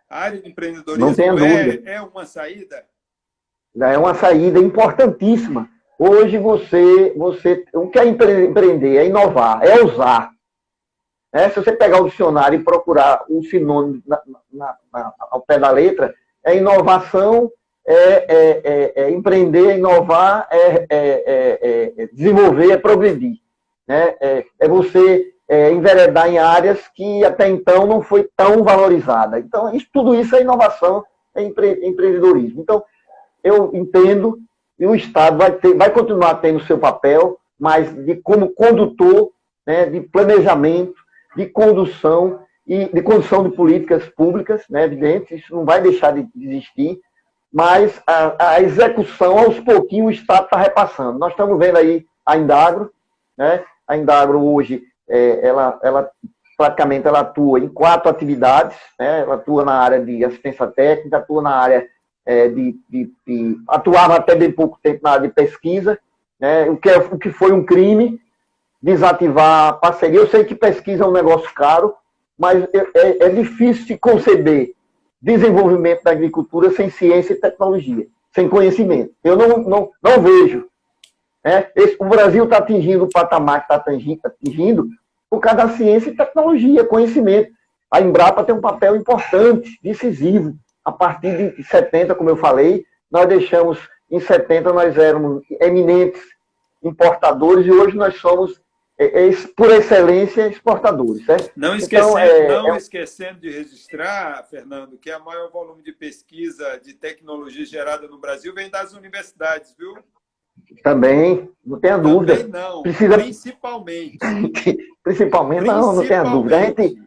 A área de empreendedorismo Não é, é uma saída? É uma saída importantíssima. Hoje você, você o que é empreender? É inovar, é usar. É, se você pegar o dicionário e procurar um sinônimo na, na, na, ao pé da letra, é inovação é, é, é, é empreender, inovar, é, é, é, desenvolver, é progredir. Né? É, você enveredar em áreas que até então não foi tão valorizada. Então, isso, tudo isso é inovação, é empre, empreendedorismo. Então, eu entendo que o Estado vai, ter, vai continuar tendo seu papel, mas de como condutor, né, de planejamento, de condução e de condução de políticas públicas, né, evidente, isso não vai deixar de existir, mas a, a execução, aos pouquinhos, o Estado está repassando. Nós estamos vendo aí a Indagro, né? A Indagro hoje, é, ela, ela praticamente ela atua em quatro atividades, né? Ela atua na área de assistência técnica, atua na área é, de, de, de, atuava até bem pouco tempo na área de pesquisa, né? O que, é, o que foi um crime desativar a parceria. Eu sei que pesquisa é um negócio caro, mas é, é, é difícil de conceber desenvolvimento da agricultura sem ciência e tecnologia, sem conhecimento. Eu não, não, não vejo. Né? Esse, o Brasil está atingindo o patamar que está atingindo por causa da ciência e tecnologia, conhecimento. A Embrapa tem um papel importante, decisivo. A partir de 70, como eu falei, nós deixamos, em 70, nós éramos eminentes importadores e hoje nós somos é, é, por excelência, exportadores. Certo? Não, esquecendo, então, é, não é... esquecendo de registrar, Fernando, que o maior volume de pesquisa de tecnologia gerada no Brasil vem das universidades, viu? Também, não tenha dúvida. Também não, Precisa... principalmente. principalmente, não, não tenha dúvida. A gente,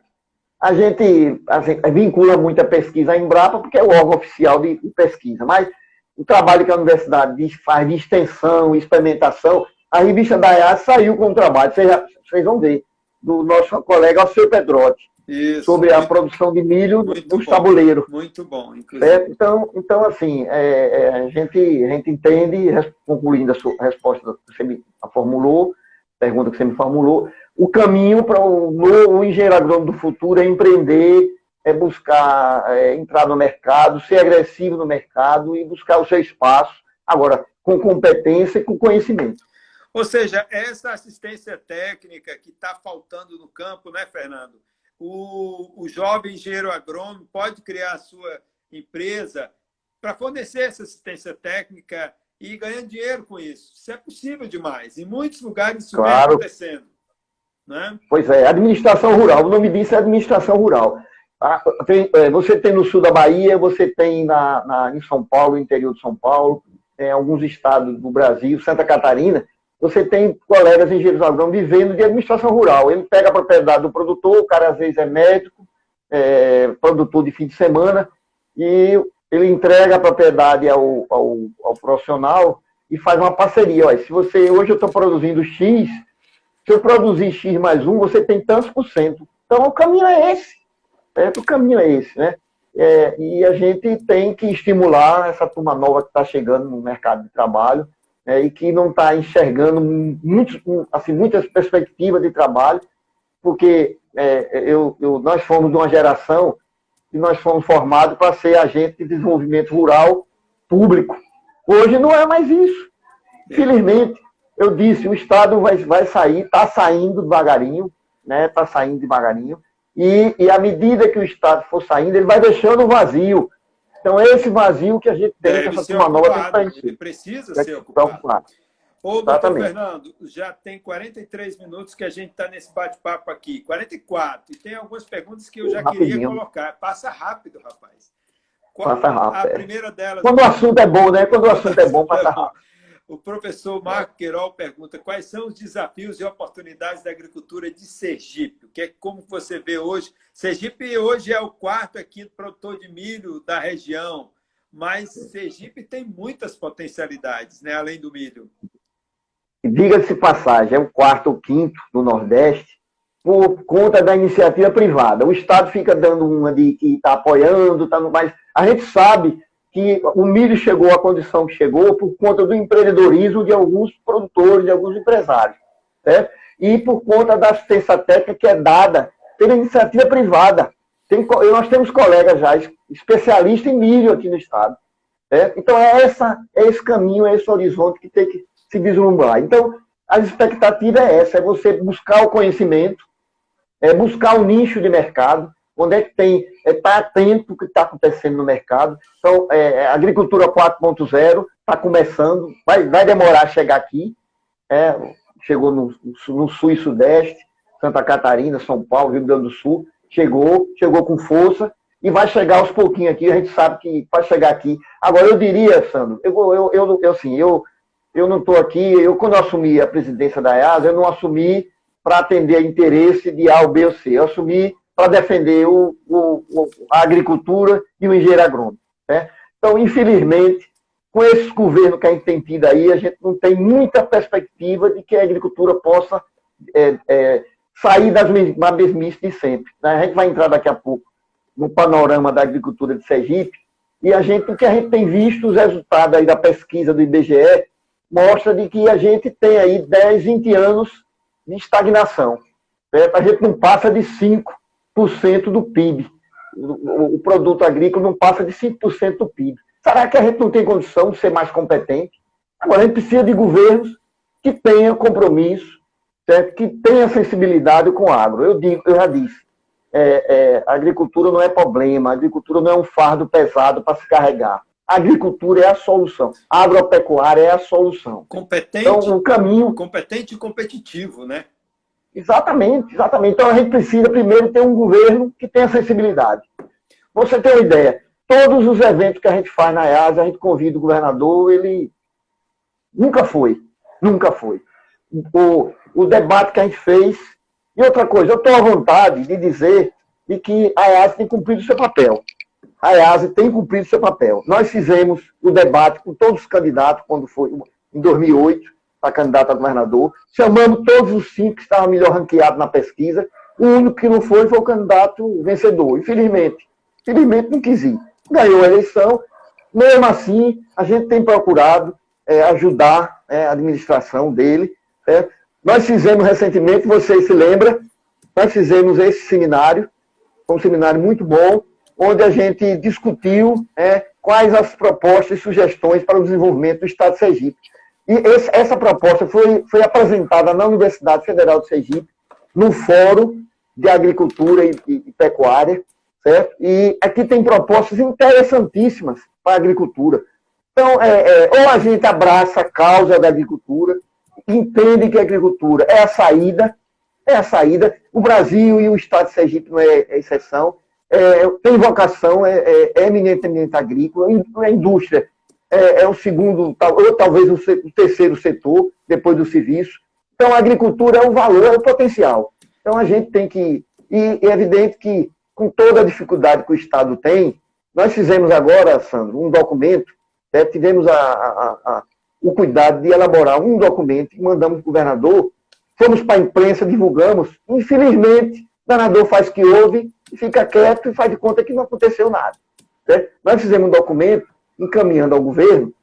a gente, a gente vincula muito a pesquisa à Embrapa, porque é o órgão oficial de, de pesquisa, mas o trabalho que a universidade faz de extensão, experimentação, a revista da IAS saiu com um trabalho, vocês, vão ver, do nosso colega Alceu Pedrotti, Isso, sobre muito, a produção de milho dos tabuleiros. Muito bom, é, então, então, assim, é, é, a, gente, a gente entende, concluindo a, sua, resposta que você me formulou, pergunta que você me formulou, o caminho para o, o engenheiro agrônomo do futuro é empreender, é buscar é, entrar no mercado, ser agressivo no mercado e buscar o seu espaço, agora, com competência e com conhecimento. Ou seja, essa assistência técnica que está faltando no campo, né, Fernando? O, o jovem engenheiro agrônomo pode criar a sua empresa para fornecer essa assistência técnica e ganhar dinheiro com isso. Isso é possível demais. Em muitos lugares isso claro. vem acontecendo. Né? Pois é, administração rural. O nome disso é administração rural. Ah, é, você tem no sul da Bahia, você tem na, na, em São Paulo, interior de São Paulo, em alguns estados do Brasil, Santa Catarina, você tem colegas engenheiros agrônomos vivendo de administração rural. Ele pega a propriedade do produtor, o cara às vezes é médico, é, produtor de fim de semana, e ele entrega a propriedade ao, ao, ao profissional e faz uma parceria. Olha, se você hoje eu estou produzindo X, Se eu produzir X mais um, você tem tantos por cento. Então, o caminho é esse. É, o caminho é esse, né? É, e a gente tem que estimular essa turma nova que está chegando no mercado de trabalho é, e que não está enxergando muito, assim, muitas perspectivas de trabalho, porque é, eu, eu, nós fomos de uma geração que nós fomos formados para ser agente de desenvolvimento rural público. Hoje não é mais isso. Infelizmente, eu disse, o Estado vai, vai sair, está saindo devagarinho, né? Está saindo devagarinho. E, e à medida que o Estado for saindo, ele vai deixando vazio. Então, esse vazio que a gente tem, Deve essa nova tem que preencher. Precisa ser ocupado. ocupado. Ô, doutor Fernando, já tem 43 minutos que a gente está nesse bate-papo aqui. 44. E tem algumas perguntas que eu já Rapidinho. queria colocar. Passa rápido, rapaz. Passa rápido. A é. primeira delas. Quando o assunto é bom, né? Quando o assunto é bom, passa rápido. O professor Marco Queiroz pergunta quais são os desafios e oportunidades da agricultura de Sergipe. O que é como você vê hoje? Sergipe hoje é o quarto aqui produtor de milho da região, mas Sergipe tem muitas potencialidades, né, além do milho. Diga-se passagem, é o quarto ou quinto no Nordeste, por conta da iniciativa privada. O Estado fica dando uma de que está apoiando, tá, mas a gente sabe que o milho chegou à condição que chegou por conta do empreendedorismo de alguns produtores, de alguns empresários, e por conta da assistência técnica que é dada pela iniciativa privada. Tem, nós temos colegas já especialistas em milho aqui no estado. Então, é, essa, é esse caminho, é esse horizonte que tem que se vislumbrar. Então, a expectativa é essa, é você buscar o conhecimento, é buscar o nicho de mercado, onde é que tem, é tá atento ao que está acontecendo no mercado. Então, é, é a agricultura 4.0 está começando, vai, vai demorar a chegar aqui, é, chegou no, no sul e sudeste, Santa Catarina, São Paulo, Rio Grande do Sul, chegou, chegou com força e vai chegar aos pouquinhos aqui, a gente sabe que vai chegar aqui. Agora, eu diria, Sandro, eu, eu, eu, eu assim, eu, eu não estou aqui, eu quando eu assumi a presidência da EASA, eu não assumi para atender interesse de A ou B ou C, eu assumi para defender o, o, a agricultura e o engenheiro agrônomo. Né? Então, infelizmente, com esse governo que a gente tem tido aí, a gente não tem muita perspectiva de que a agricultura possa é, é, sair das mesmices de sempre. Né? A gente vai entrar daqui a pouco no panorama da agricultura de Sergipe, e a gente, o que a gente tem visto, os resultados aí da pesquisa do IBGE, mostra de que a gente tem aí 10, 20 anos de estagnação. Certo? A gente não passa de 5% do PIB. O, o produto agrícola não passa de 5% do PIB. Será que a gente não tem condição de ser mais competente? Agora, a gente precisa de governos que tenham compromisso, certo? que tenham sensibilidade com o agro. Eu, digo, eu já disse, é, é, a agricultura não é problema, a agricultura não é um fardo pesado para se carregar. A agricultura é a solução. A agropecuária é a solução. Competente, então, o caminho... competente e competitivo, né? Exatamente, exatamente. Então a gente precisa primeiro ter um governo que tenha sensibilidade. Você tem uma ideia, todos os eventos que a gente faz na EASA, a gente convida o governador, ele nunca foi, nunca foi. O, o debate que a gente fez. E outra coisa, eu estou à vontade de dizer de que a EASA tem cumprido seu papel a EASA tem cumprido seu papel. Nós fizemos o debate com todos os candidatos, quando foi em 2008, para candidato a governador. Chamamos todos os cinco que estavam melhor ranqueados na pesquisa. O único que não foi foi o candidato vencedor. Infelizmente, infelizmente não quis ir. Ganhou a eleição. Mesmo assim, a gente tem procurado é, ajudar é, a administração dele. É. Nós fizemos recentemente, vocês se lembram, nós fizemos esse seminário, um seminário muito bom, onde a gente discutiu é, quais as propostas e sugestões para o desenvolvimento do Estado de Sergipe. E esse, essa proposta foi, foi apresentada na Universidade Federal de Sergipe, no Fórum de Agricultura e, e, e Pecuária, certo? E aqui tem propostas interessantíssimas para a agricultura. Então, é, é, ou a gente abraça a causa da agricultura, entende que a agricultura é a saída, é a saída. O Brasil e o Estado de Sergipe não é, é exceção é, tem vocação, é, é, é eminentemente agrícola, a indústria é, é, o segundo, ou talvez o, o, terceiro setor, depois do serviço. Então, a agricultura é o valor, é o potencial. Então, a gente tem que. E é evidente que, com toda a dificuldade que o Estado tem, nós fizemos agora, Sandro, um documento, né, tivemos a, a, a, o cuidado de elaborar um documento e mandamos para o governador fomos para a imprensa, divulgamos. Infelizmente, o governador faz que houve, fica quieto e faz de conta que não aconteceu nada. Certo? Nós fizemos um documento encaminhando ao governo,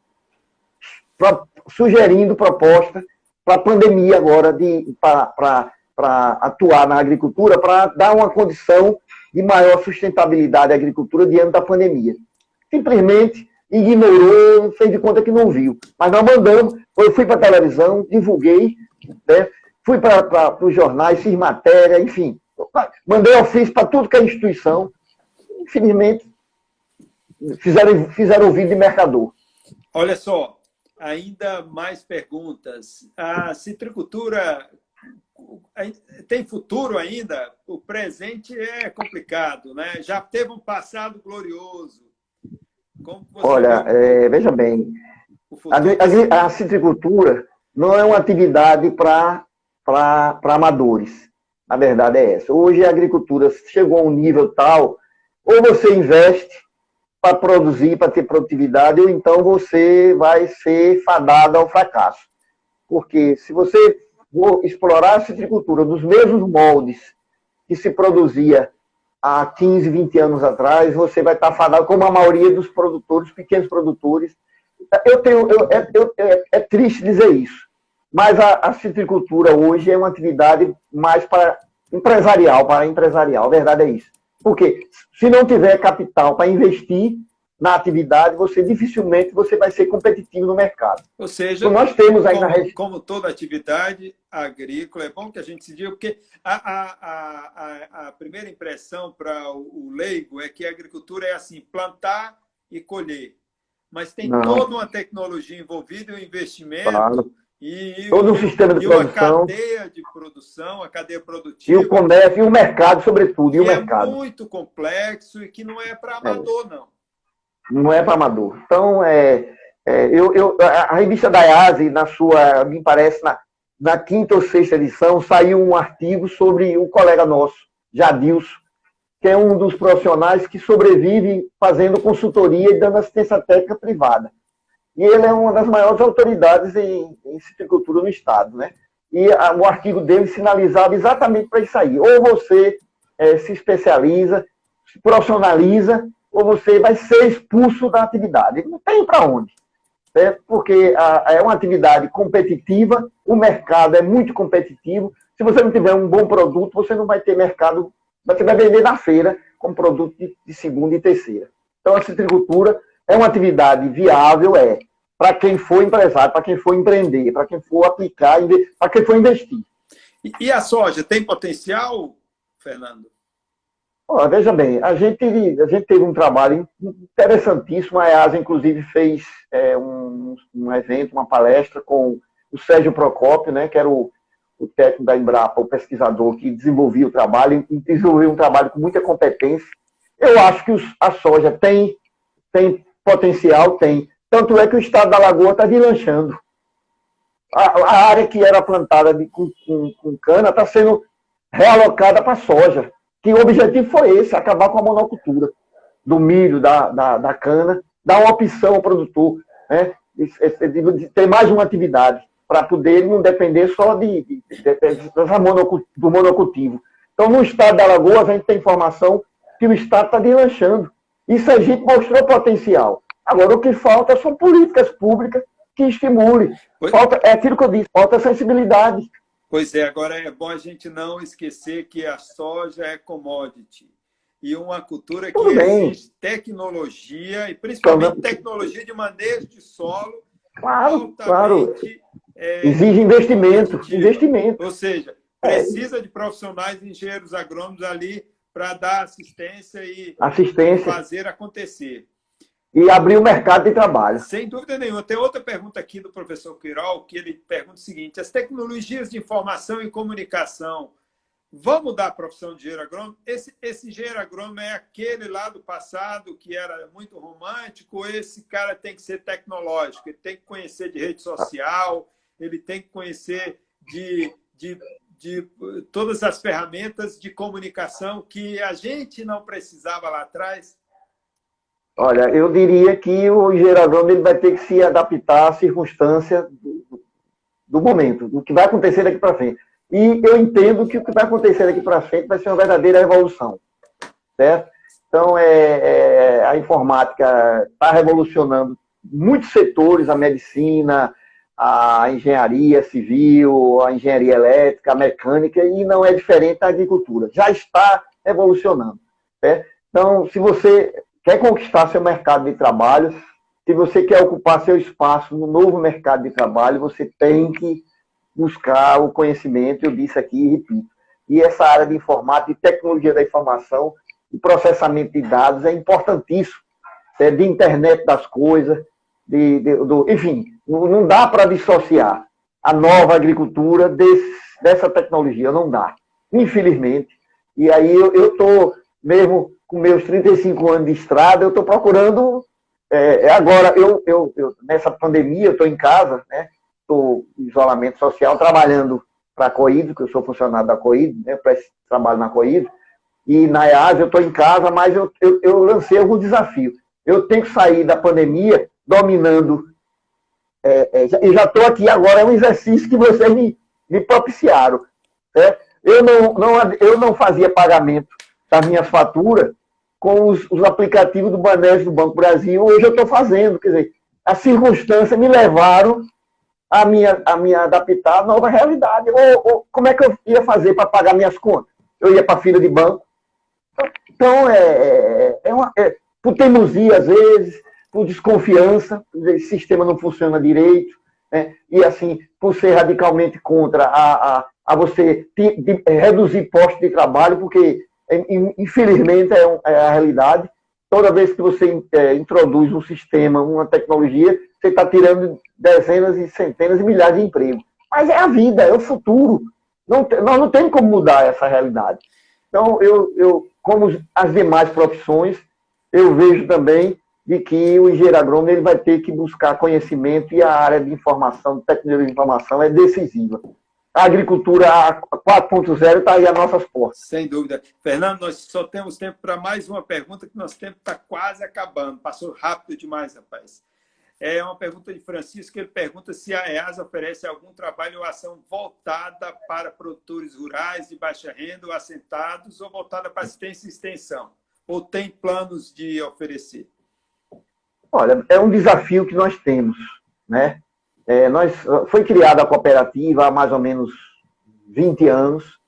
pra, sugerindo proposta para a pandemia agora, para atuar na agricultura, para dar uma condição de maior sustentabilidade à agricultura diante da pandemia. Simplesmente ignorou, fez de conta que não viu. Mas nós mandamos, eu fui para a televisão, divulguei, né? fui para os jornais, fiz matéria, enfim. Mandei ofício para tudo que é instituição. Infelizmente, fizeram, fizeram ouvido de mercador. Olha só, ainda mais perguntas. A citricultura tem futuro ainda? O presente é complicado, né? Já teve um passado glorioso. Olha, é, veja bem, a, a, a, citricultura não é uma atividade para amadores. A verdade é essa. Hoje a agricultura chegou a um nível tal, ou você investe para produzir, para ter produtividade, ou então você vai ser fadado ao fracasso. Porque se você explorar a citricultura nos mesmos moldes que se produzia há 15, 20 anos atrás, você vai estar fadado como a maioria dos produtores, pequenos produtores. Eu tenho, eu, é, eu, é, é, triste dizer isso, mas a, a citricultura hoje é uma atividade mais para empresarial, para empresarial. A verdade é isso. Porque se não tiver capital para investir na atividade, você dificilmente você vai ser competitivo no mercado. Ou seja, então, nós temos aí como, na região... como toda atividade agrícola, é bom que a gente se diga, porque a, a, a, a primeira impressão para o, o leigo é que a agricultura é assim, plantar e colher. Mas tem não. toda uma tecnologia envolvida, um investimento, claro. E, Todo o sistema de e produção. a cadeia de produção, a cadeia produtiva. E o comércio, e o mercado, sobretudo. E o é mercado. é muito complexo e que não é para amador, é. não. Não é para amador. Então, é, é, eu, eu, a revista da IASE, na sua, me parece, na, na quinta ou sexta edição, saiu um artigo sobre um colega nosso, Jadilson, que é um dos profissionais que sobrevive fazendo consultoria e dando assistência técnica privada. E ele é uma das maiores autoridades em, em citricultura no Estado, né? E a, o artigo dele sinalizava exatamente para isso aí. Ou você é, se especializa, se profissionaliza, ou você vai ser expulso da atividade. Não tem para onde. Né? Porque a, é uma atividade competitiva, o mercado é muito competitivo. Se você não tiver um bom produto, você não vai ter mercado, você vai vender na feira como produto de, de segunda e terceira. Então, a citricultura é uma atividade viável, é, para quem for empresário, para quem for empreender, para quem for aplicar, para quem for investir. E, e a soja tem potencial, Fernando? Oh, veja bem, a gente, a gente teve um trabalho interessantíssimo. A EASA, inclusive, fez é, um, um, evento, uma palestra com o Sérgio Procópio, né, que era o, o técnico da Embrapa, o pesquisador que desenvolvia o trabalho, e desenvolveu um trabalho com muita competência. Eu acho que os, a soja tem, tem potencial, tem. Tanto é que o estado da Lagoa está deslanchando. A, a, área que era plantada de, com, com, com cana está sendo realocada para soja. Que o objetivo foi esse, acabar com a monocultura do milho, da, da, da cana, dar uma opção ao produtor, né? de, de, ter mais uma atividade, para poder não depender só de, de, de, do monocultivo. Então, no estado da Lagoa, a gente tem informação que o estado está deslanchando. Isso a gente mostrou potencial. Agora, o que falta são políticas públicas que estimulem. Falta, é aquilo que eu disse, falta sensibilidade. Pois é, agora é bom a gente não esquecer que a soja é commodity. E uma cultura que exige tecnologia, e principalmente então, tecnologia de manejo de solo. Claro, claro. É, exige investimento, investimento. Ou seja, é. precisa é. de profissionais engenheiros agrônomos ali para dar assistência e assistência. fazer acontecer. E abrir o mercado de trabalho. Sem dúvida nenhuma. Tem outra pergunta aqui do professor Quirol, que ele pergunta o seguinte: as tecnologias de informação e comunicação vão mudar a profissão de engenheiro agrônomo? Esse, esse engenheiro agrônomo é aquele lá do passado que era muito romântico, esse cara tem que ser tecnológico, ele tem que conhecer de rede social, ele tem que conhecer de, de de todas as ferramentas de comunicação que a gente não precisava lá atrás? Olha, eu diria que o gerador ele vai ter que se adaptar à circunstância do, do momento, do que vai acontecer daqui para frente. E eu entendo que o que vai acontecer daqui para frente vai ser uma verdadeira evolução, certo? Então, é, é a informática está revolucionando muitos setores, a medicina, a engenharia civil, a engenharia elétrica, a mecânica, e não é diferente da agricultura. Já está evolucionando. Né? Então, se você quer conquistar seu mercado de trabalho, se você quer ocupar seu espaço no novo mercado de trabalho, você tem que buscar o conhecimento, eu disse aqui e repito. E essa área de informática, de tecnologia da informação e processamento de dados é importantíssimo. É de internet das coisas, de, de do, enfim, não dá para dissociar a nova agricultura desse, dessa tecnologia, não dá. Infelizmente. E aí eu estou, mesmo com meus 35 anos de estrada, eu estou procurando. É, é, agora, eu, eu, eu, nessa pandemia, eu estou em casa, né? Estou em isolamento social, trabalhando para a COID, que eu sou funcionário da COID, né? Para esse trabalho na COID. E na EAS eu estou em casa, mas eu, eu, eu lancei algum desafio. Eu tenho que sair da pandemia dominando. É, é, e já estou aqui agora, é um exercício que vocês me, me propiciaram. Né? Eu, não, não, eu não fazia pagamento das minhas faturas com os, os aplicativos do Banesp do Banco Brasil, hoje eu estou fazendo. Quer dizer, as circunstâncias me levaram a me, a me adaptar à nova realidade. Ou, ou como é que eu ia fazer para pagar minhas contas? Eu ia para a fila de banco. Então, é, é, é, uma, é teimosia, às vezes, por desconfiança, o sistema não funciona direito, né? e assim, por ser radicalmente contra a, a, a você te, de, reduzir postos de trabalho, porque, é, infelizmente, é, é, a realidade. Toda vez que você é, introduz um sistema, uma tecnologia, você está tirando dezenas e centenas e milhares de empregos. Mas é a vida, é o futuro. Não, nós não temos como mudar essa realidade. Então, eu, eu como as demais profissões, eu vejo também de que o engenheiro agrônomo ele vai ter que buscar conhecimento e a área de informação, de tecnologia de informação é decisiva. A agricultura 4.0 está aí às nossas portas. Sem dúvida. Fernando, nós só temos tempo para mais uma pergunta, que nosso tempo está quase acabando. Passou rápido demais, rapaz. É uma pergunta de Francisco, ele pergunta se a EASA oferece algum trabalho ou ação voltada para produtores rurais de baixa renda ou assentados, ou voltada para assistência e extensão, ou tem planos de oferecer? Olha, é um desafio que nós temos, né? É, nós, foi criada a cooperativa há mais ou menos 20 anos,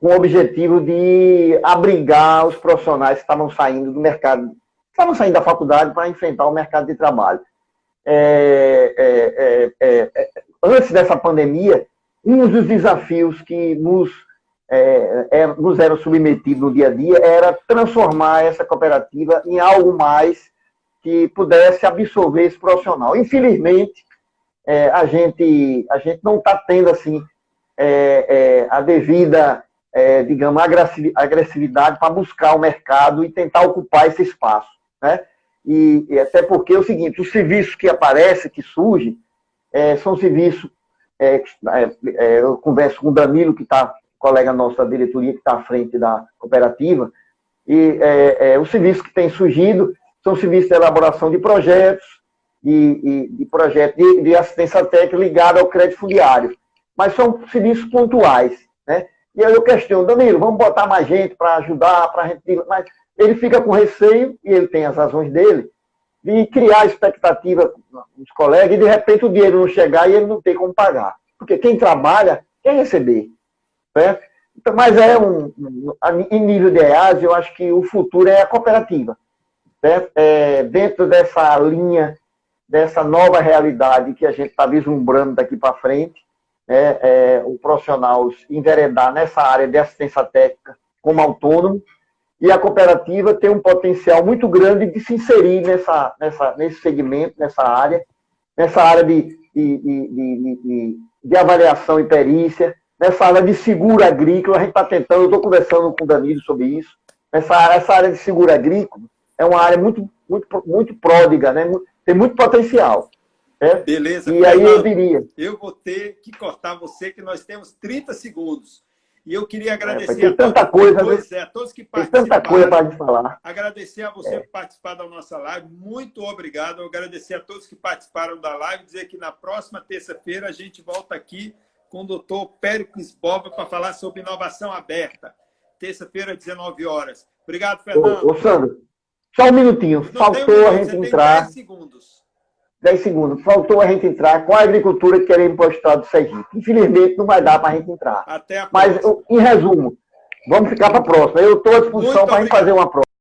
com o objetivo de abrigar os profissionais que estavam saindo do mercado, estavam saindo da faculdade para enfrentar o mercado de trabalho. É é, é, é, é, antes dessa pandemia, um dos desafios que nos, nos eram submetidos no dia a dia era transformar essa cooperativa em algo mais que pudesse absorver esse profissional. Infelizmente, é, a, gente, a gente não está tendo assim é, é, a devida, é, digamos, agressividade para buscar o mercado e tentar ocupar esse espaço. Né? E, e até porque é o seguinte, os serviços que aparecem, que surgem, é, são serviços. É, eu converso com o Danilo, que está, colega nosso da diretoria, que está à frente da cooperativa, e os serviços que têm surgido são serviços de elaboração de projetos, de, de, projetos de, de, assistência técnica ligada ao crédito fundiário. Mas são serviços pontuais. Né? E aí eu questiono, Danilo, vamos botar mais gente para ajudar, para gente. Mas ele fica com receio, e ele tem as razões dele, de criar expectativa nos colegas e de repente o dinheiro não chegar e ele não tem como pagar. Porque quem trabalha quer receber. Certo? Então, mas é um, um, em nível de EAS, eu acho que o futuro é a cooperativa né, é, dentro dessa linha, dessa nova realidade que a gente está vislumbrando daqui para frente, né, é, o profissional enveredar nessa área de assistência técnica como autônomo, e a cooperativa tem um potencial muito grande de se inserir nessa, nessa, nesse segmento, nessa área, nessa área de, de, de, de, de avaliação e perícia, nessa área de seguro agrícola, a gente está tentando, eu estou conversando com o Danilo sobre isso, nessa essa área de seguro agrícola, é uma área muito, muito, muito pródiga, né? tem muito potencial. Né? Beleza. E aí eu diria. Eu vou ter que cortar você, que nós temos 30 segundos. E eu queria é, agradecer é, a, tanta coisa, pois é, a todos que participaram. Tanta coisa para falar. Agradecer a você é. por participar da nossa live. Muito obrigado. Agradecer a todos que participaram da live. Dizer que na próxima terça-feira a gente volta aqui com o doutor Péricles Boba para falar sobre inovação aberta. Terça-feira, 19 horas. Obrigado, Fernando. Ô, ô Sandro, só um minutinho. Não Faltou a gente entrar. 10 segundos. 10 segundos. Faltou a gente entrar com a agricultura que queremos estado do Sergipe. Infelizmente, não vai dar para a gente entrar. Até a Mas, em resumo, vamos ficar para a próxima. Eu estou à disposição para a gente fazer uma próxima.